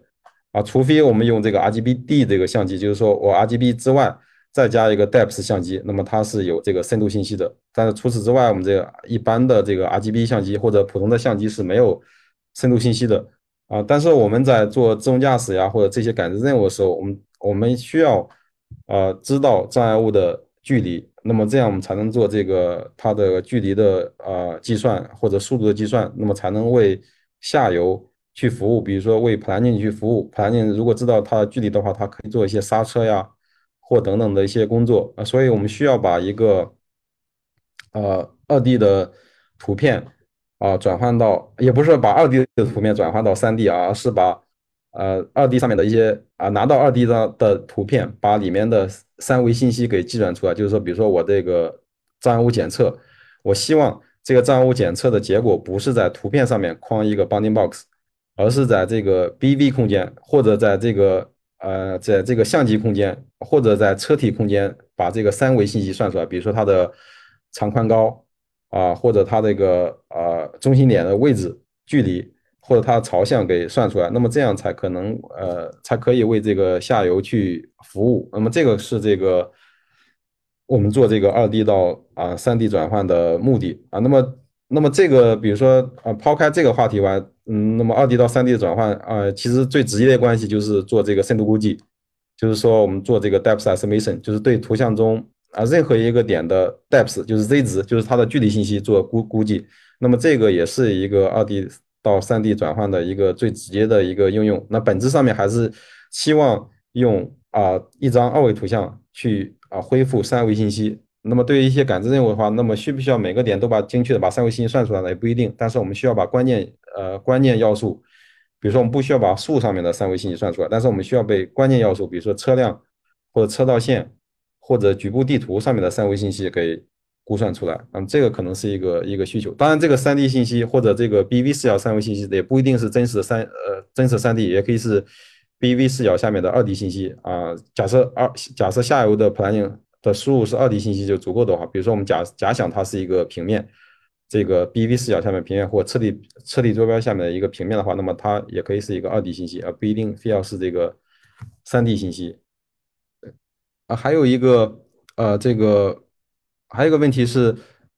啊，除非我们用这个 RGB-D 这个相机，就是说我 RGB 之外再加一个 depth 相机，那么它是有这个深度信息的。但是除此之外，我们这个一般的这个 RGB 相机或者普通的相机是没有深度信息的。啊，但是我们在做自动驾驶呀或者这些感知任务的时候，我们我们需要呃知道障碍物的距离，那么这样我们才能做这个它的距离的呃计算或者速度的计算，那么才能为下游。去服务，比如说为 planning 去服务，planning 如果知道它的距离的话，它可以做一些刹车呀，或等等的一些工作啊。所以我们需要把一个呃二 D 的图片啊转换到，也不是把二 D 的图片转换到三 D 啊，而是把呃二 D 上面的一些啊拿到二 D 的的图片，把里面的三维信息给计算出来。就是说，比如说我这个障碍物检测，我希望这个障碍物检测的结果不是在图片上面框一个 bounding box。而是在这个 BV 空间，或者在这个呃，在这个相机空间，或者在车体空间，把这个三维信息算出来，比如说它的长宽高啊，或者它这个呃中心点的位置、距离，或者它的朝向给算出来，那么这样才可能呃，才可以为这个下游去服务。那么这个是这个我们做这个二 D 到啊三 D 转换的目的啊。那么那么这个，比如说啊，抛开这个话题外。嗯，那么二 D 到三 D 的转换啊，其实最直接的关系就是做这个深度估计，就是说我们做这个 depth estimation，就是对图像中啊任何一个点的 depth，就是 z 值，就是它的距离信息做估估计。那么这个也是一个二 D 到三 D 转换的一个最直接的一个应用。那本质上面还是希望用啊一张二维图像去啊恢复三维信息。那么对于一些感知任务的话，那么需不需要每个点都把精确的把三维信息算出来呢？也不一定。但是我们需要把关键呃关键要素，比如说我们不需要把树上面的三维信息算出来，但是我们需要被关键要素，比如说车辆或者车道线或者局部地图上面的三维信息给估算出来。那么这个可能是一个一个需求。当然，这个三 D 信息或者这个 BV 视角三维信息也不一定是真实的三呃真实三 D，也可以是 BV 视角下面的二 D 信息啊。假设二假设下游的 planning。的输入是二 D 信息就足够的话，比如说我们假假想它是一个平面，这个 BV 视角下面平面或车底车底坐标下面的一个平面的话，那么它也可以是一个二 D 信息，而不一定非要是这个三 D 信息。还有一个呃，这个还有一个问题是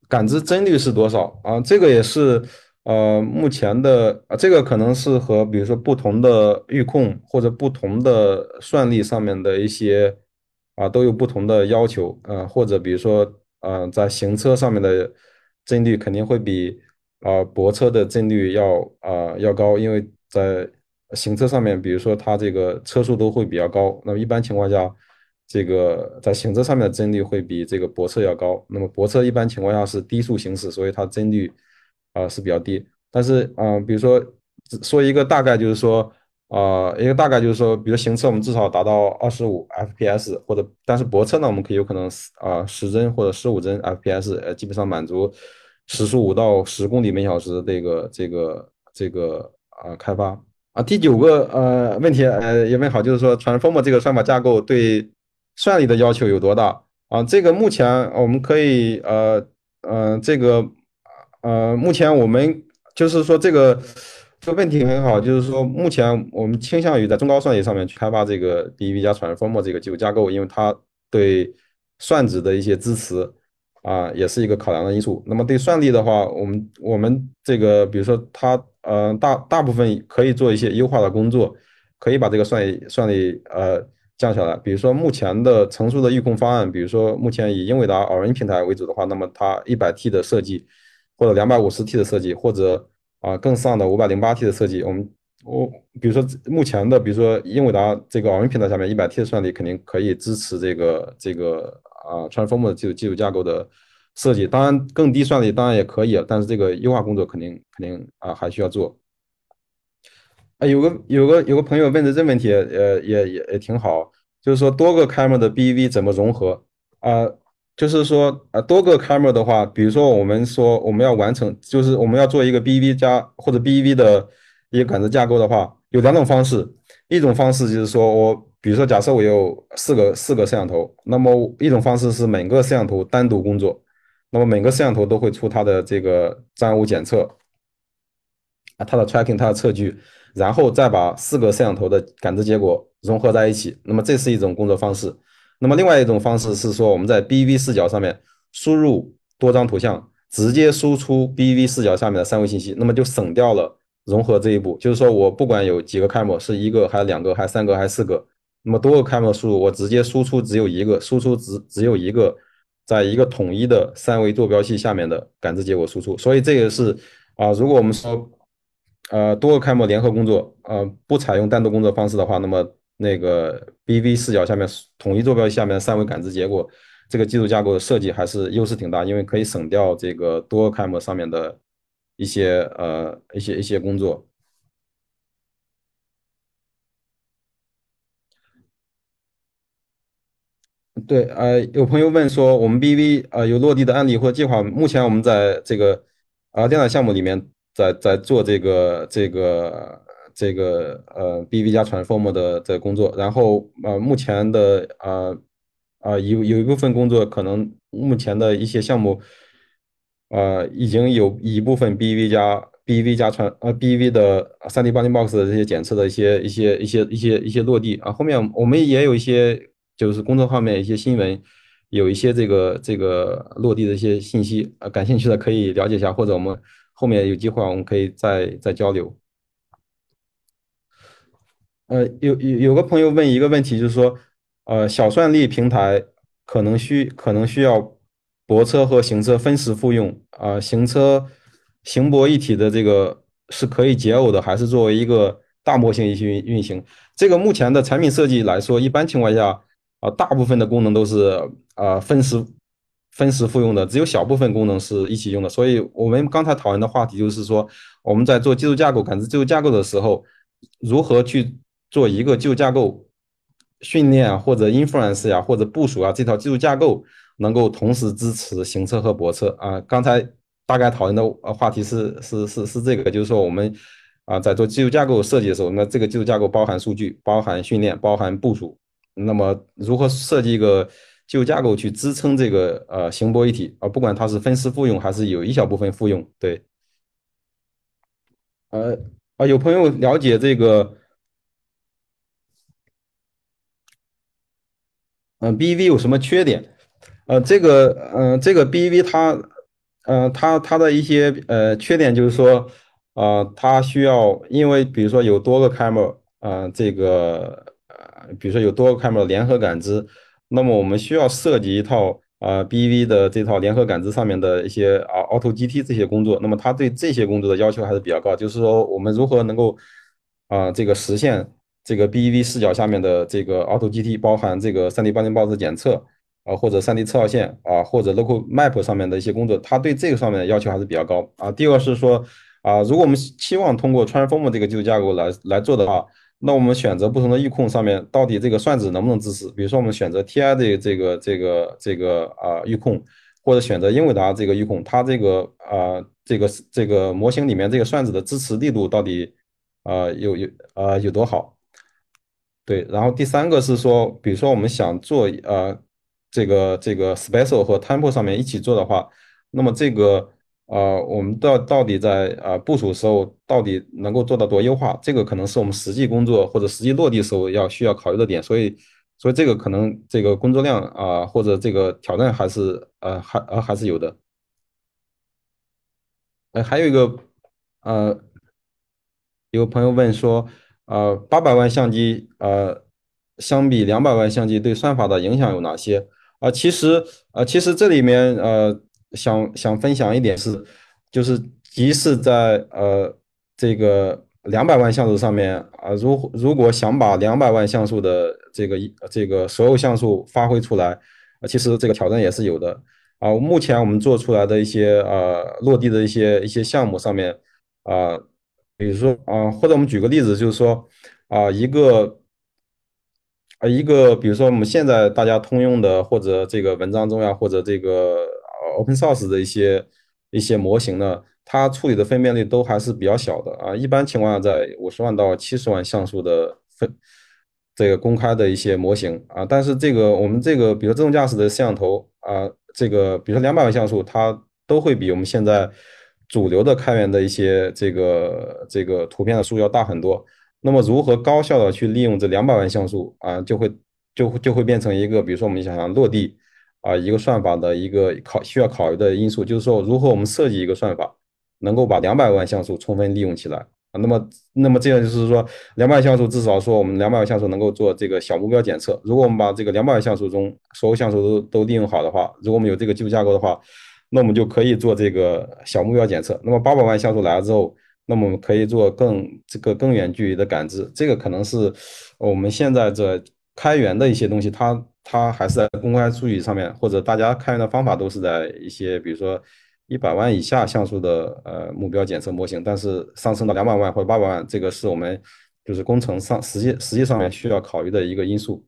感知帧率是多少啊？这个也是呃目前的啊，这个可能是和比如说不同的预控或者不同的算力上面的一些。啊，都有不同的要求，呃，或者比如说，呃，在行车上面的帧率肯定会比啊泊车的帧率要啊要高，因为在行车上面，比如说它这个车速都会比较高，那么一般情况下，这个在行车上面的帧率会比这个泊车要高。那么泊车一般情况下是低速行驶，所以它帧率啊是比较低。但是啊，比如说说一个大概就是说，呃，一个大概就是说，比如行车我们至少达到二十五 fps，或者但是泊车呢，我们可以有可能啊十帧或者十五帧 fps，呃，基本上满足时速五到十公里每小时这个这个这个啊开发啊。第九个呃问题呃也问好，就是说 Transformer 这个算法架构对算力的要求有多大啊？这个目前我们可以呃呃这个呃目前我们就是说这个。这个问题很好，就是说，目前我们倾向于在中高算力上面去开发这个 BEV 加 Transformer 这个技术架构，因为它对算子的一些支持啊，也是一个考量的因素。那么对算力的话，我们我们这个，比如说它呃大大部分可以做一些优化的工作，可以把这个算算力呃降下来。比如说目前的成熟的预控方案，比如说目前以英伟达 Orin 平台为主的话，那么它一百 T 的设计，或者两百五十 T 的设计，或者啊，更上的五百零八 T 的设计，我们我比如说目前的，比如说英伟达这个 Orin 平台下面一百 T 的算力，肯定可以支持这个这个啊 Transformer 技术技术架构的设计。当然，更低算力当然也可以，但是这个优化工作肯定肯定啊还需要做。啊，有个有个有个朋友问的这问题，呃，也也也挺好，就是说多个 camera 的 BV 怎么融合啊？就是说，呃，多个 camera 的话，比如说我们说我们要完成，就是我们要做一个 BV 加或者 BV 的一个感知架构的话，有两种方式。一种方式就是说我，比如说假设我有四个四个摄像头，那么一种方式是每个摄像头单独工作，那么每个摄像头都会出它的这个障碍物检测，啊，它的 tracking，它的测距，然后再把四个摄像头的感知结果融合在一起，那么这是一种工作方式。那么另外一种方式是说，我们在 BV 视角上面输入多张图像，直接输出 BV 视角下面的三维信息，那么就省掉了融合这一步。就是说我不管有几个 camera，是一个还是两个，还是三个还是四个，那么多个 camera 输入，我直接输出只有一个，输出只只有一个，在一个统一的三维坐标系下面的感知结果输出。所以这个是啊，如果我们说呃多个开模联合工作，呃不采用单独工作方式的话，那么。那个 BV 视角下面统一坐标下面三维感知结果，这个技术架构的设计还是优势挺大，因为可以省掉这个多 cam 上面的一些呃一些一些工作。对，呃，有朋友问说，我们 BV 呃有落地的案例或计划？目前我们在这个啊电脑项目里面，在在做这个这个。这个呃，BV 加 Transform 的的工作，然后呃，目前的呃呃有有一部分工作可能目前的一些项目，呃，已经有一部分 BV 加 BV 加传呃 BV 的 3D body box 的这些检测的一些一些一些一些一些落地啊，后面我们也有一些就是工作方面一些新闻，有一些这个这个落地的一些信息啊，感兴趣的可以了解一下，或者我们后面有机会我们可以再再交流。呃，有有有个朋友问一个问题，就是说，呃，小算力平台可能需可能需要泊车和行车分时复用啊，行车行泊一体的这个是可以解耦的，还是作为一个大模型一起运运行？这个目前的产品设计来说，一般情况下啊，大部分的功能都是啊分时分时复用的，只有小部分功能是一起用的。所以我们刚才讨论的话题就是说，我们在做技术架构感知技术架构的时候，如何去做一个技术架构训练啊，或者 inference 呀，或者部署啊，这套技术架构能够同时支持行车和泊车啊。刚才大概讨论的呃话题是是是是这个，就是说我们啊在做技术架构设计的时候，那这个技术架构包含数据、包含训练、包含部署。那么如何设计一个旧架构去支撑这个呃行波一体啊？不管它是分时复用还是有一小部分复用，对。呃啊，有朋友了解这个。嗯，BEV 有什么缺点？呃，这个，嗯，这个 BEV 它，呃，它它的一些呃缺点就是说，呃，它需要，因为比如说有多个 camera，呃，这个，呃，比如说有多个 camera 联合感知，那么我们需要设计一套啊 BEV 的这套联合感知上面的一些啊 Auto GT 这些工作，那么它对这些工作的要求还是比较高，就是说我们如何能够啊这个实现。这个 BEV 视角下面的这个 Auto GT 包含这个 3D 半径报的检测啊，或者 3D 测号线啊，或者 Local Map 上面的一些工作，它对这个上面的要求还是比较高啊。第二个是说，啊，如果我们期望通过 Transformer 这个技术架构来来做的话，那我们选择不同的预控上面，到底这个算子能不能支持？比如说我们选择 TI 的这个这个这个啊预控，或者选择英伟达这个预控，它这个啊这个这个模型里面这个算子的支持力度到底啊有有啊有多好？对，然后第三个是说，比如说我们想做呃这个这个 Special 和 Tempo 上面一起做的话，那么这个呃我们到到底在呃部署时候到底能够做到多优化？这个可能是我们实际工作或者实际落地时候要需要考虑的点。所以所以这个可能这个工作量啊或者这个挑战还是呃还呃还是有的。哎，还有一个呃有朋友问说。呃，八百万相机，呃，相比两百万相机对算法的影响有哪些？啊，其实，呃，其实这里面，呃，想想分享一点是，就是即使在呃这个两百万像素上面，啊，如如果想把两百万像素的这个一这个所有像素发挥出来，其实这个挑战也是有的。啊，目前我们做出来的一些呃落地的一些一些项目上面，啊。比如说啊，或者我们举个例子，就是说啊，一个啊一个，比如说我们现在大家通用的，或者这个文章中呀，或者这个 open source 的一些一些模型呢，它处理的分辨率都还是比较小的啊。一般情况下，在五十万到七十万像素的分这个公开的一些模型啊，但是这个我们这个比如自动驾驶的摄像头啊，这个比如说两百万像素，它都会比我们现在。主流的开源的一些这个这个图片的数要大很多，那么如何高效的去利用这两百万像素啊，就会就会就会变成一个，比如说我们想想落地啊，一个算法的一个考需要考虑的因素，就是说如何我们设计一个算法，能够把两百万像素充分利用起来啊，那么那么这样就是说两百万像素至少说我们两百万像素能够做这个小目标检测，如果我们把这个两百万像素中所有像素都都利用好的话，如果我们有这个技术架构的话。那我们就可以做这个小目标检测。那么八百万像素来了之后，那么我们可以做更这个更远距离的感知。这个可能是我们现在这开源的一些东西，它它还是在公开数据上面，或者大家开源的方法都是在一些比如说一百万以下像素的呃目标检测模型。但是上升到两百万或者八百万，这个是我们就是工程上实际实际上面需要考虑的一个因素。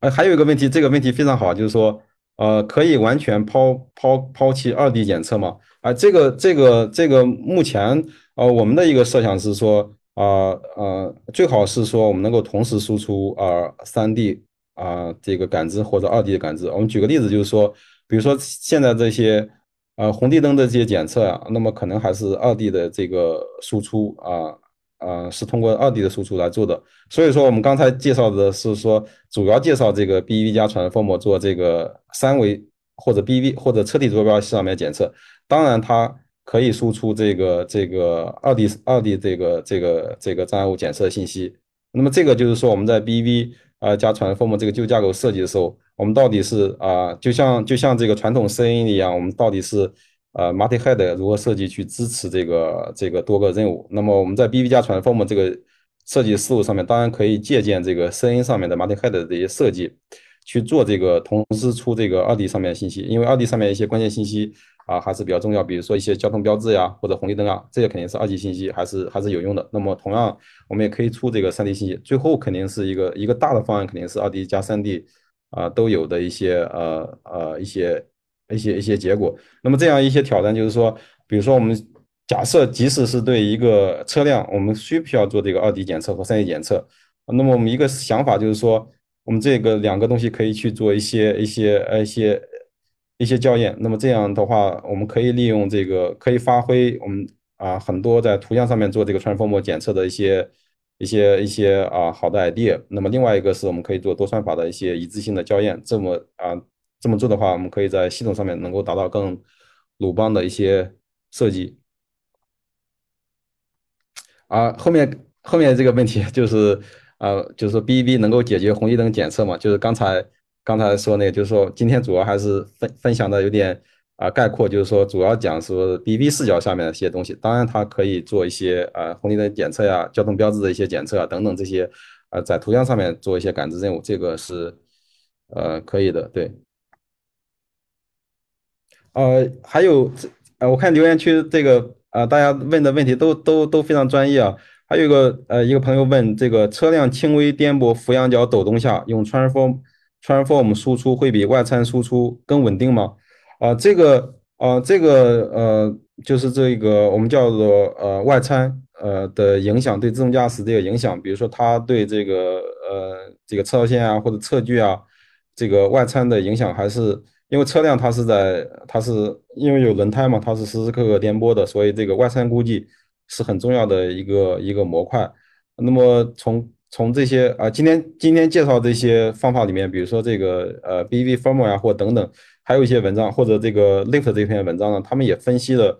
呃，还有一个问题，这个问题非常好，就是说。呃，可以完全抛抛抛弃二 D 检测吗？啊，这个这个这个，目前呃，我们的一个设想是说，啊呃，最好是说我们能够同时输出啊三 D 啊这个感知或者二 D 的感知。我们举个例子，就是说，比如说现在这些呃红绿灯的这些检测啊，那么可能还是二 D 的这个输出啊。呃，是通过二 D 的输出来做的，所以说我们刚才介绍的是说，主要介绍这个 BEV 加 Transformer 做这个三维或者 BEV 或者车体坐标系上面检测，当然它可以输出这个这个二 D 二 D 这个这个这个障碍物检测信息。那么这个就是说我们在 B V 啊加 Transform 这个旧架构设计的时候，我们到底是啊，就像就像这个传统 CN 一样，我们到底是。呃，multi-head 如何设计去支持这个这个多个任务？那么我们在 B V 加 Transform 这个设计思路上面，当然可以借鉴这个 CN 上面的 multi-head 的这些设计去做这个同时出这个二 D 上面的信息，因为二 D 上面一些关键信息啊还是比较重要，比如说一些交通标志呀或者红绿灯啊，这些肯定是二级信息，还是还是有用的。那么同样，我们也可以出这个三 D 信息，最后肯定是一个一个大的方案，肯定是二 D 加三 D 啊都有的一些呃呃一些。一些一些结果，那么这样一些挑战就是说，比如说我们假设即使是对一个车辆，我们需不需要做这个二 D 检测和三 D 检测？那么我们一个想法就是说，我们这个两个东西可以去做一些一些呃一些一些校验。那么这样的话，我们可以利用这个可以发挥我们啊很多在图像上面做这个 transform 检测的一些一些一些啊好的 idea。那么另外一个是我们可以做多算法的一些一致性的校验。这么啊。这么做的话，我们可以在系统上面能够达到更鲁棒的一些设计。啊，后面后面这个问题就是，呃，就是说 B B 能够解决红绿灯检测嘛？就是刚才刚才说那个，就是说今天主要还是分分享的有点啊概括，就是说主要讲说 B B 视角下面的一些东西。当然，它可以做一些呃红绿灯检测呀、交通标志的一些检测啊等等这些，呃，在图像上面做一些感知任务，这个是呃可以的，对。呃，还有呃，我看留言区这个啊，大家问的问题都都都非常专业啊。还有一个呃，一个朋友问这个车辆轻微颠簸俯仰角抖动下，用 transform transform 输出会比外参输出更稳定吗？啊，这个啊，这个呃，就是这个我们叫做呃外参呃的影响对自动驾驶这个影响，比如说它对这个呃这个车道线啊或者测距啊这个外参的影响还是。因为车辆它是在，它是因为有轮胎嘛，它是时时刻刻颠簸的，所以这个外参估计是很重要的一个一个模块。那么从从这些啊，今天今天介绍这些方法里面，比如说这个呃 BV formal 呀，或等等，还有一些文章或者这个 Lift 这篇文章呢，他们也分析了，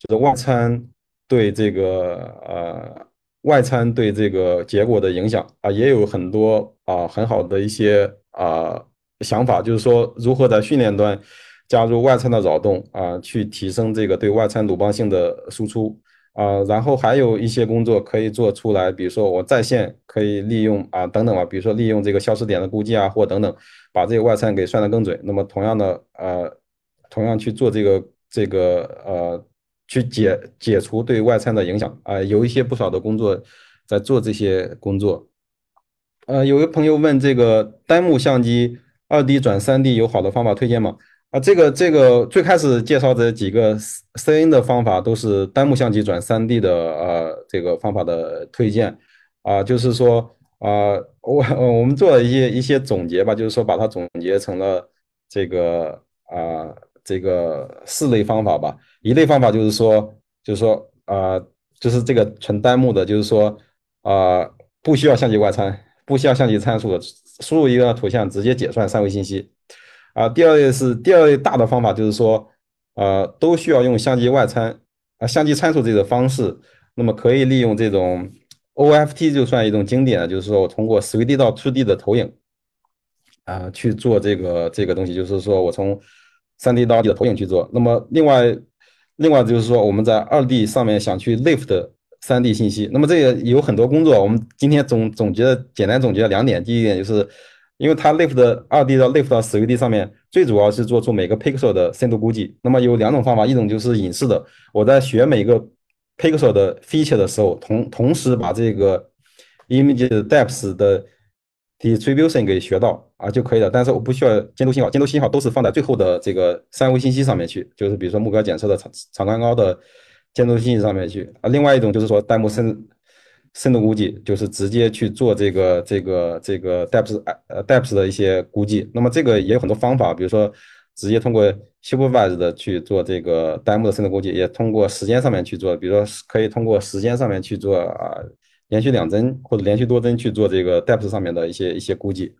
就是外参对这个呃外参对这个结果的影响啊，也有很多啊很好的一些啊。想法就是说，如何在训练端加入外参的扰动啊，去提升这个对外参鲁棒性的输出啊，然后还有一些工作可以做出来，比如说我在线可以利用啊等等吧，比如说利用这个消失点的估计啊，或等等，把这个外参给算得更准。那么同样的呃，同样去做这个这个呃，去解解除对外参的影响啊，有一些不少的工作在做这些工作。呃，有个朋友问这个单目相机。二 D 转三 D 有好的方法推荐吗？啊，这个这个最开始介绍的几个 C N 的方法都是单目相机转三 D 的呃这个方法的推荐啊，就是说啊我我们做了一些一些总结吧，就是说把它总结成了这个啊这个四类方法吧。一类方法就是说就是说啊就是这个纯单目的，就是说啊不需要相机外参，不需要相机参数的。输入一个图像，直接解算三维信息，啊，第二类是第二类大的方法，就是说，呃，都需要用相机外参啊，相机参数这个方式，那么可以利用这种 OFT 就算一种经典的，就是说我通过 3D 到 2D 的投影啊去做这个这个东西，就是说我从 3D 到 2D 的投影去做。那么另外另外就是说我们在 2D 上面想去 lift。三 D 信息，那么这个有很多工作，我们今天总总结的简单总结了两点。第一点就是，因为它 lift 二 D 到 lift 到 3D 上面，最主要是做出每个 pixel 的深度估计。那么有两种方法，一种就是隐式的，我在学每个 pixel 的 feature 的时候，同同时把这个 image depth 的 distribution 给学到啊就可以了。但是我不需要监督信号，监督信号都是放在最后的这个三维信息上面去，就是比如说目标检测的长长宽高的。监督信息上面去啊，另外一种就是说，弹幕深深度估计，就是直接去做这个这个这个 depth 呃 depth 的一些估计。那么这个也有很多方法，比如说直接通过 supervised 的去做这个弹幕的深度估计，也通过时间上面去做，比如说可以通过时间上面去做啊，连续两帧或者连续多帧去做这个 depth 上面的一些一些估计。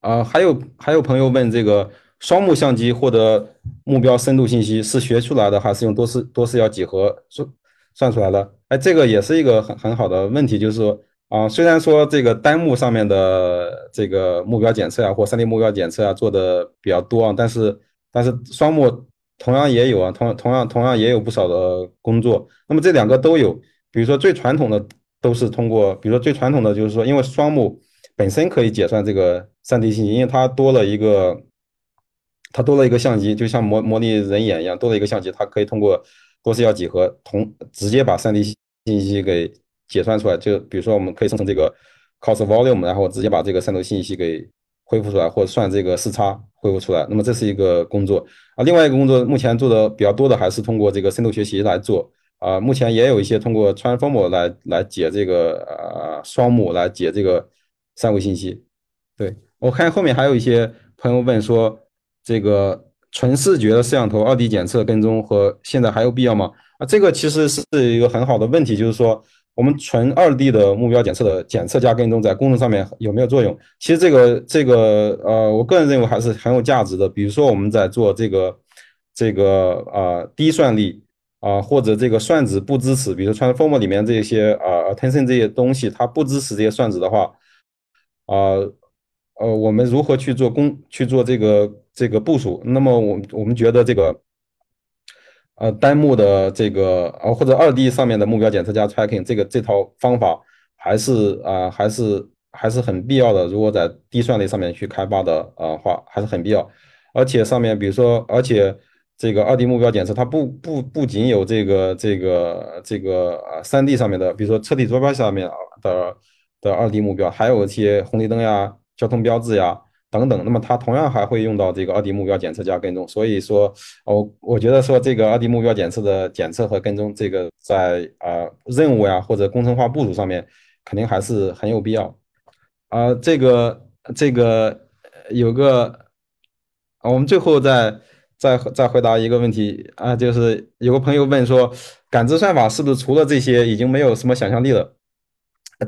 啊，还有还有朋友问这个。双目相机获得目标深度信息是学出来的，还是用多视多视角几何算算出来的？哎，这个也是一个很很好的问题，就是说啊，虽然说这个单目上面的这个目标检测啊，或 3D 目标检测啊做的比较多啊，但是但是双目同样也有啊，同同样同样也有不少的工作。那么这两个都有，比如说最传统的都是通过，比如说最传统的就是说，因为双目本身可以解算这个 3D 信息，因为它多了一个。它多了一个相机，就像模模拟人眼一样，多了一个相机，它可以通过多视角几何同直接把 3D 信息给解算出来。就比如说，我们可以生成这个 cost volume，然后直接把这个三度信息给恢复出来，或者算这个视差恢复出来。那么这是一个工作啊。另外一个工作，目前做的比较多的还是通过这个深度学习来做啊。目前也有一些通过 transformer 来来解这个呃双目来解这个三维信息。对我看后面还有一些朋友问说。这个纯视觉的摄像头二 D 检测跟踪和现在还有必要吗？啊，这个其实是一个很好的问题，就是说我们纯二 D 的目标检测的检测加跟踪在功能上面有没有作用？其实这个这个呃，我个人认为还是很有价值的。比如说我们在做这个这个啊低算力啊或者这个算子不支持，比如 Transformer 里面这些啊 Attention 这些东西它不支持这些算子的话啊。呃，我们如何去做工去做这个这个部署？那么我我们觉得这个，呃，单目的这个呃或者二 D 上面的目标检测加 tracking 这个这套方法还是啊还是还是很必要的。如果在低算力上面去开发的呃话，还是很必要。而且上面比如说，而且这个二 D 目标检测，它不不不仅有这个这个这个呃三 D 上面的，比如说车体坐标下面的的二 D 目标，还有一些红绿灯呀、交通标志呀等等。那么它同样还会用到这个二 D 目标检测加跟踪。所以说，我我觉得说这个二 D 目标检测的检测和跟踪，这个在啊任务呀或者工程化部署上面，肯定还是很有必要。啊，这个这个有个，我们最后再。再再回答一个问题啊，就是有个朋友问说，感知算法是不是除了这些已经没有什么想象力了？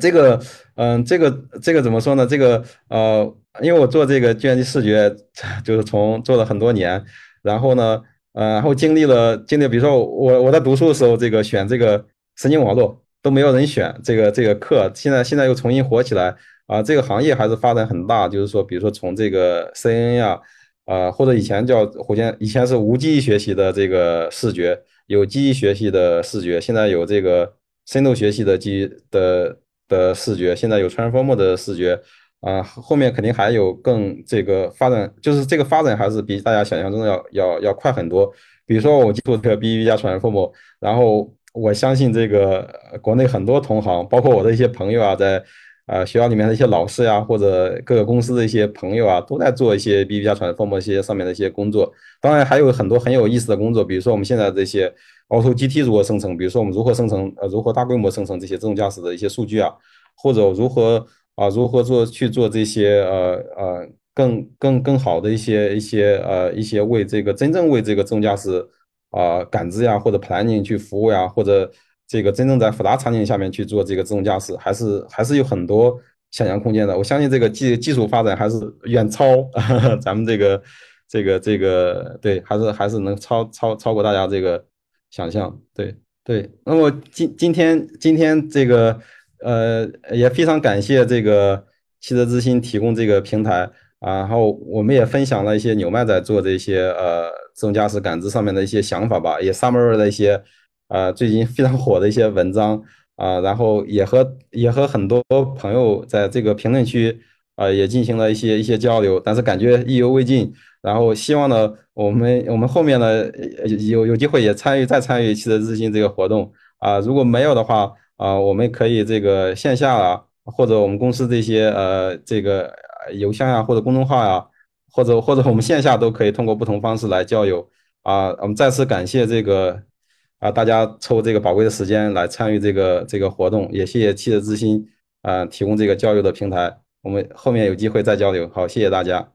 这个，嗯，这个这个怎么说呢？这个，呃，因为我做这个计算机视觉，就是从做了很多年，然后呢，呃，然后经历了经历，比如说我我在读书的时候，这个选这个神经网络都没有人选这个这个课，现在现在又重新火起来啊，这个行业还是发展很大，就是说，比如说从这个 CNN 呀。啊，或者以前叫火箭，以前是无记忆学习的这个视觉，有记忆学习的视觉，现在有这个深度学习的记忆的的视觉，现在有 transformer 的视觉，啊，后面肯定还有更这个发展，就是这个发展还是比大家想象中的要要要快很多。比如说我接触这个 BB 加 transformer，然后我相信这个国内很多同行，包括我的一些朋友啊，在。啊，学校里面的一些老师呀，或者各个公司的一些朋友啊，都在做一些 B B 加传风一些上面的一些工作。当然，还有很多很有意思的工作，比如说我们现在这些 Auto G T 如何生成，比如说我们如何生成呃，如何大规模生成这些自动驾驶的一些数据啊，或者如何啊，如何做去做这些呃呃更更更好的一些一些呃一些为这个真正为这个自动驾驶啊感知呀，或者 planning 去服务呀，或者。这个真正在复杂场景下面去做这个自动驾驶，还是还是有很多想象空间的。我相信这个技技术发展还是远超 咱们这个这个这个对，还是还是能超超超过大家这个想象。对对，那么今今天今天这个呃也非常感谢这个汽车之星提供这个平台啊，然后我们也分享了一些纽麦在做这些呃自动驾驶感知上面的一些想法吧，也 summary 了一些。呃，最近非常火的一些文章啊，然后也和也和很多朋友在这个评论区啊也进行了一些一些交流，但是感觉意犹未尽。然后希望呢，我们我们后面呢有有机会也参与再参与汽车之星这个活动啊，如果没有的话啊，我们可以这个线下啊，或者我们公司这些呃这个邮箱呀或者公众号呀，或者或者我们线下都可以通过不同方式来交流啊。我们再次感谢这个。啊，大家抽这个宝贵的时间来参与这个这个活动，也谢谢汽车之星啊提供这个交流的平台，我们后面有机会再交流。好，谢谢大家。